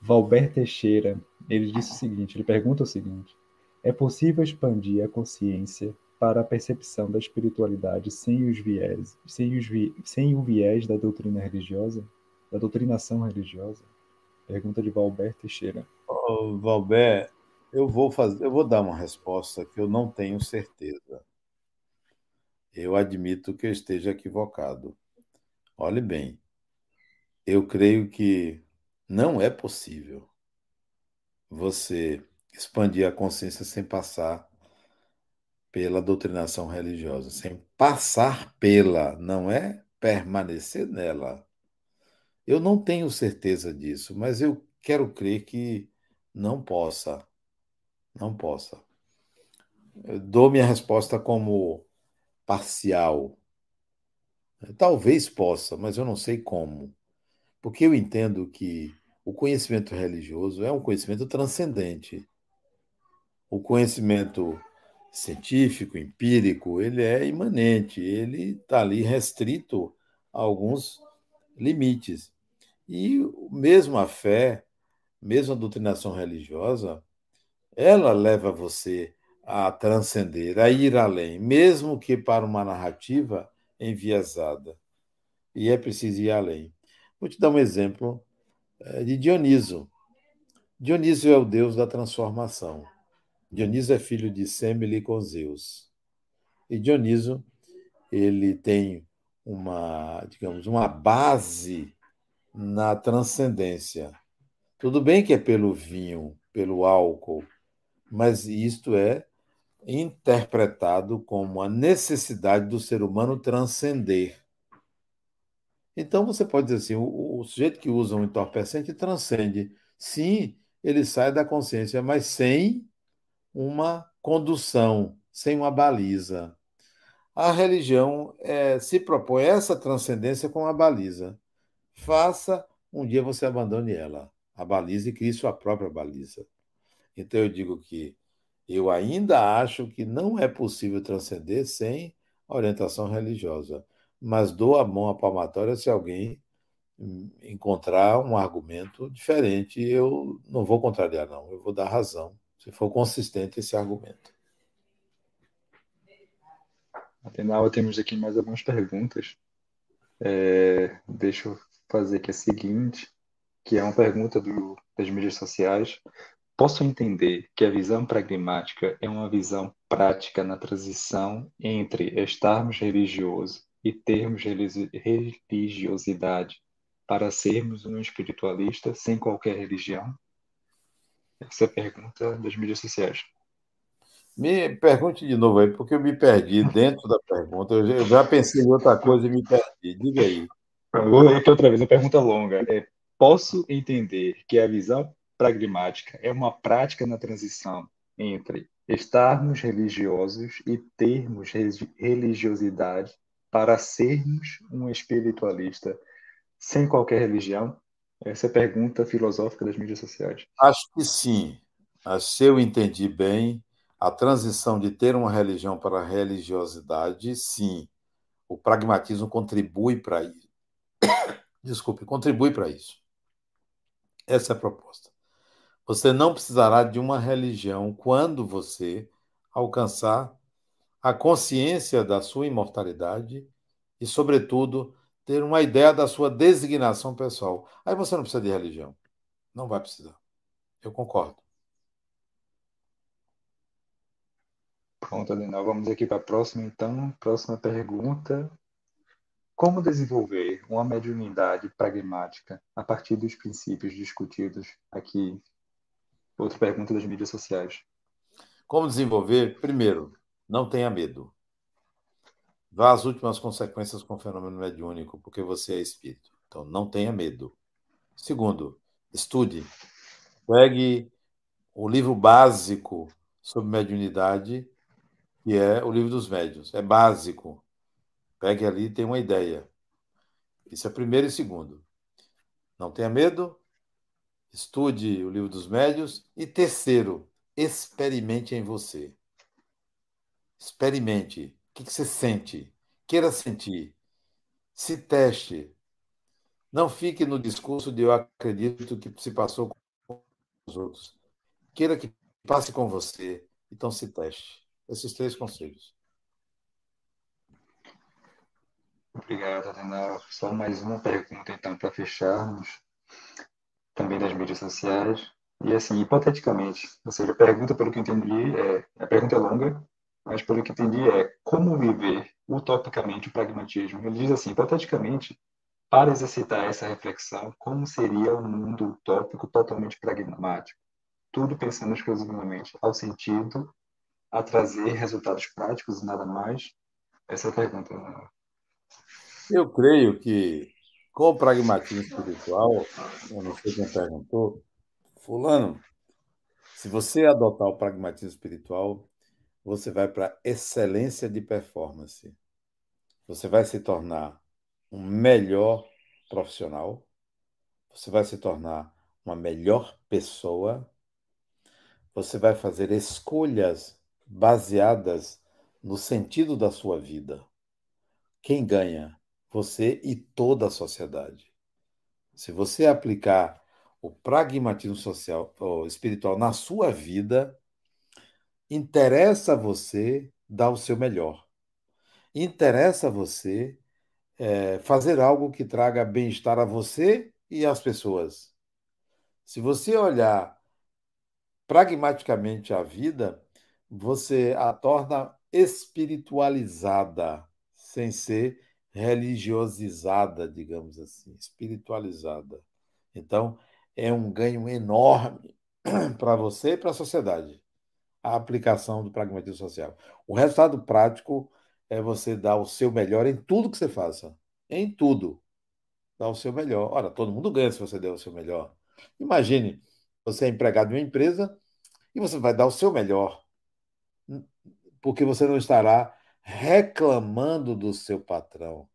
Valber Teixeira, ele disse o seguinte, ele pergunta o seguinte: é possível expandir a consciência para a percepção da espiritualidade sem os viés, sem, os vi, sem o viés da doutrina religiosa, da doutrinação religiosa? Pergunta de Valber Teixeira.
Oh, Valber, eu vou fazer, eu vou dar uma resposta que eu não tenho certeza. Eu admito que eu esteja equivocado. Olhe bem, eu creio que não é possível você expandir a consciência sem passar pela doutrinação religiosa, sem passar pela, não é permanecer nela. Eu não tenho certeza disso, mas eu quero crer que não possa. Não possa. Eu dou minha resposta como parcial. Talvez possa, mas eu não sei como. Porque eu entendo que o conhecimento religioso é um conhecimento transcendente. O conhecimento científico, empírico, ele é imanente, ele está ali restrito a alguns limites. E mesmo a fé, mesmo a doutrinação religiosa, ela leva você a transcender, a ir além, mesmo que para uma narrativa enviesada. E é preciso ir além. Vou te dar um exemplo eh, de Dioniso. Dioniso é o deus da transformação. Dioniso é filho de Semele com Zeus. E Dioniso, ele tem uma, digamos, uma base na transcendência. Tudo bem que é pelo vinho, pelo álcool, mas isto é interpretado como a necessidade do ser humano transcender. Então você pode dizer assim: o, o sujeito que usa um entorpecente transcende. Sim, ele sai da consciência, mas sem uma condução, sem uma baliza. A religião é, se propõe essa transcendência com a baliza. Faça, um dia você abandone ela, a baliza, e crie sua própria baliza. Então eu digo que eu ainda acho que não é possível transcender sem orientação religiosa, mas dou a mão à palmatória se alguém encontrar um argumento diferente. Eu não vou contrariar, não, eu vou dar razão, se for consistente esse argumento.
Afinal, temos aqui mais algumas perguntas. É, deixa eu fazer aqui a seguinte, que é uma pergunta do, das mídias sociais. Posso entender que a visão pragmática é uma visão prática na transição entre estarmos religiosos e termos religiosidade para sermos um espiritualista sem qualquer religião? Essa é a pergunta das mídias sociais.
Me pergunte de novo aí, porque eu me perdi dentro da pergunta. Eu já pensei em outra coisa e me perdi. Diga aí.
Outra vez, uma pergunta longa. É, posso entender que a visão pragmática é uma prática na transição entre estarmos religiosos e termos religiosidade para sermos um espiritualista sem qualquer religião? Essa é a pergunta filosófica das mídias sociais.
Acho que sim. Se eu entendi bem, a transição de ter uma religião para a religiosidade, sim. O pragmatismo contribui para isso. Desculpe, contribui para isso. Essa é a proposta. Você não precisará de uma religião quando você alcançar a consciência da sua imortalidade e, sobretudo, ter uma ideia da sua designação pessoal. Aí você não precisa de religião. Não vai precisar. Eu concordo.
Pronto, Adenal. Vamos aqui para a próxima, então. Próxima pergunta. Como desenvolver uma mediunidade pragmática a partir dos princípios discutidos aqui Outra pergunta das mídias sociais.
Como desenvolver? Primeiro, não tenha medo. Vá às últimas consequências com o fenômeno mediúnico, porque você é espírito. Então, não tenha medo. Segundo, estude. Pegue o livro básico sobre mediunidade, que é o livro dos médios. É básico. Pegue ali e tenha uma ideia. Isso é primeiro e segundo. Não tenha medo, Estude o livro dos médios. E terceiro, experimente em você. Experimente. O que você sente? Queira sentir. Se teste. Não fique no discurso de eu acredito que se passou com os outros. Queira que passe com você. Então se teste. Esses três conselhos.
Obrigado, Adenal. Só mais uma pergunta, então, para fecharmos também das mídias sociais. E assim, hipoteticamente, ou seja, a pergunta, pelo que entendi, é, a pergunta é longa, mas pelo que entendi é como viver utopicamente o pragmatismo. Ele diz assim, hipoteticamente, para exercitar essa reflexão, como seria um mundo utópico totalmente pragmático? Tudo pensando exclusivamente ao sentido a trazer resultados práticos e nada mais? Essa é a pergunta.
Eu creio que com o pragmatismo espiritual, eu não sei quem perguntou, Fulano, se você adotar o pragmatismo espiritual, você vai para excelência de performance. Você vai se tornar um melhor profissional, você vai se tornar uma melhor pessoa, você vai fazer escolhas baseadas no sentido da sua vida. Quem ganha? Você e toda a sociedade. Se você aplicar o pragmatismo social ou espiritual na sua vida, interessa você dar o seu melhor. Interessa você é, fazer algo que traga bem-estar a você e às pessoas. Se você olhar pragmaticamente a vida, você a torna espiritualizada, sem ser religiosizada, digamos assim, espiritualizada. Então, é um ganho enorme para você e para a sociedade a aplicação do pragmatismo social. O resultado prático é você dar o seu melhor em tudo que você faça. Em tudo. Dar o seu melhor. Ora, todo mundo ganha se você der o seu melhor. Imagine, você é empregado em uma empresa e você vai dar o seu melhor. Porque você não estará reclamando do seu patrão.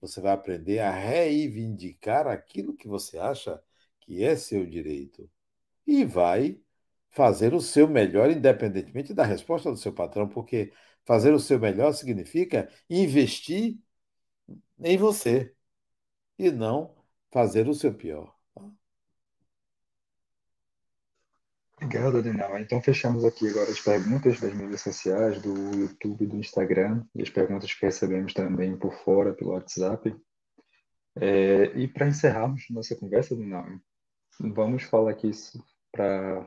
Você vai aprender a reivindicar aquilo que você acha que é seu direito. E vai fazer o seu melhor, independentemente da resposta do seu patrão, porque fazer o seu melhor significa investir em você e não fazer o seu pior.
Obrigado, Adenal. Então fechamos aqui agora as perguntas das mídias sociais, do YouTube, do Instagram, e as perguntas que recebemos também por fora, pelo WhatsApp. É, e para encerrarmos nossa conversa, Adenal, vamos falar aqui para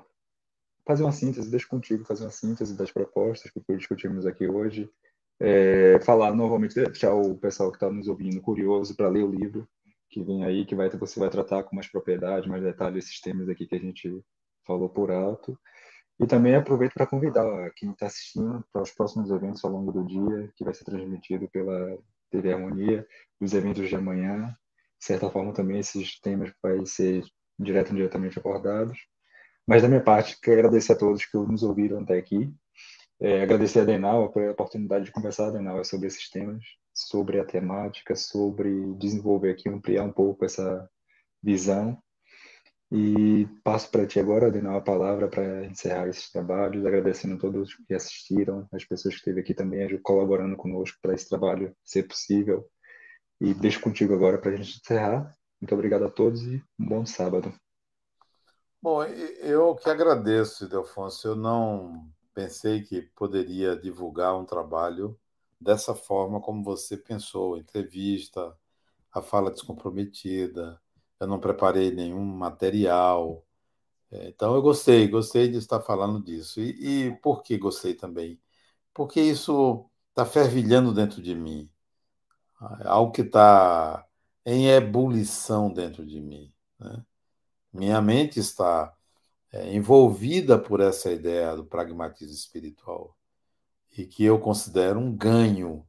fazer uma síntese, deixa contigo fazer uma síntese das propostas que discutimos aqui hoje, é, falar novamente, deixar o pessoal que está nos ouvindo curioso para ler o livro que vem aí, que vai, você vai tratar com mais propriedade, mais detalhe esses temas aqui que a gente falou por alto. E também aproveito para convidar quem está assistindo para os próximos eventos ao longo do dia, que vai ser transmitido pela TV Harmonia, os eventos de amanhã. De certa forma, também esses temas vão ser direto ou diretamente abordados. Mas da minha parte, quero agradecer a todos que nos ouviram até aqui. É, agradecer a Denal pela oportunidade de conversar, Denal, sobre esses temas, sobre a temática, sobre desenvolver aqui, ampliar um pouco essa visão. E passo para ti agora, Denal, a palavra para encerrar esses trabalhos, agradecendo a todos que assistiram, as pessoas que esteve aqui também colaborando conosco para esse trabalho ser possível. E deixo contigo agora para a gente encerrar. Muito obrigado a todos e um bom sábado.
Bom, eu que agradeço, Delfonso. Eu não pensei que poderia divulgar um trabalho dessa forma como você pensou, entrevista, a fala descomprometida. Eu não preparei nenhum material. É, então eu gostei, gostei de estar falando disso. E, e por que gostei também? Porque isso está fervilhando dentro de mim. Algo que está em ebulição dentro de mim. Né? Minha mente está é, envolvida por essa ideia do pragmatismo espiritual e que eu considero um ganho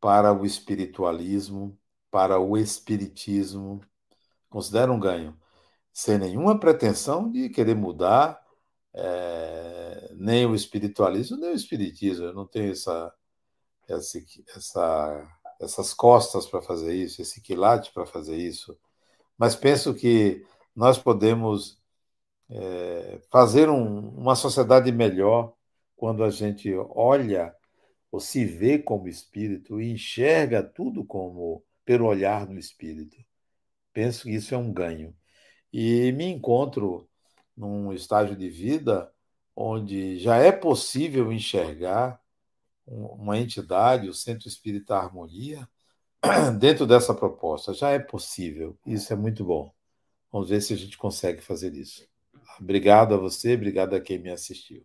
para o espiritualismo, para o espiritismo. Considero um ganho, sem nenhuma pretensão de querer mudar é, nem o espiritualismo, nem o espiritismo. Eu não tenho essa, essa, essa essas costas para fazer isso, esse quilate para fazer isso. Mas penso que nós podemos é, fazer um, uma sociedade melhor quando a gente olha ou se vê como espírito e enxerga tudo como pelo olhar do espírito. Penso que isso é um ganho. E me encontro num estágio de vida onde já é possível enxergar uma entidade, o Centro Espírita Harmonia, dentro dessa proposta. Já é possível. Isso é muito bom. Vamos ver se a gente consegue fazer isso. Obrigado a você, obrigado a quem me assistiu.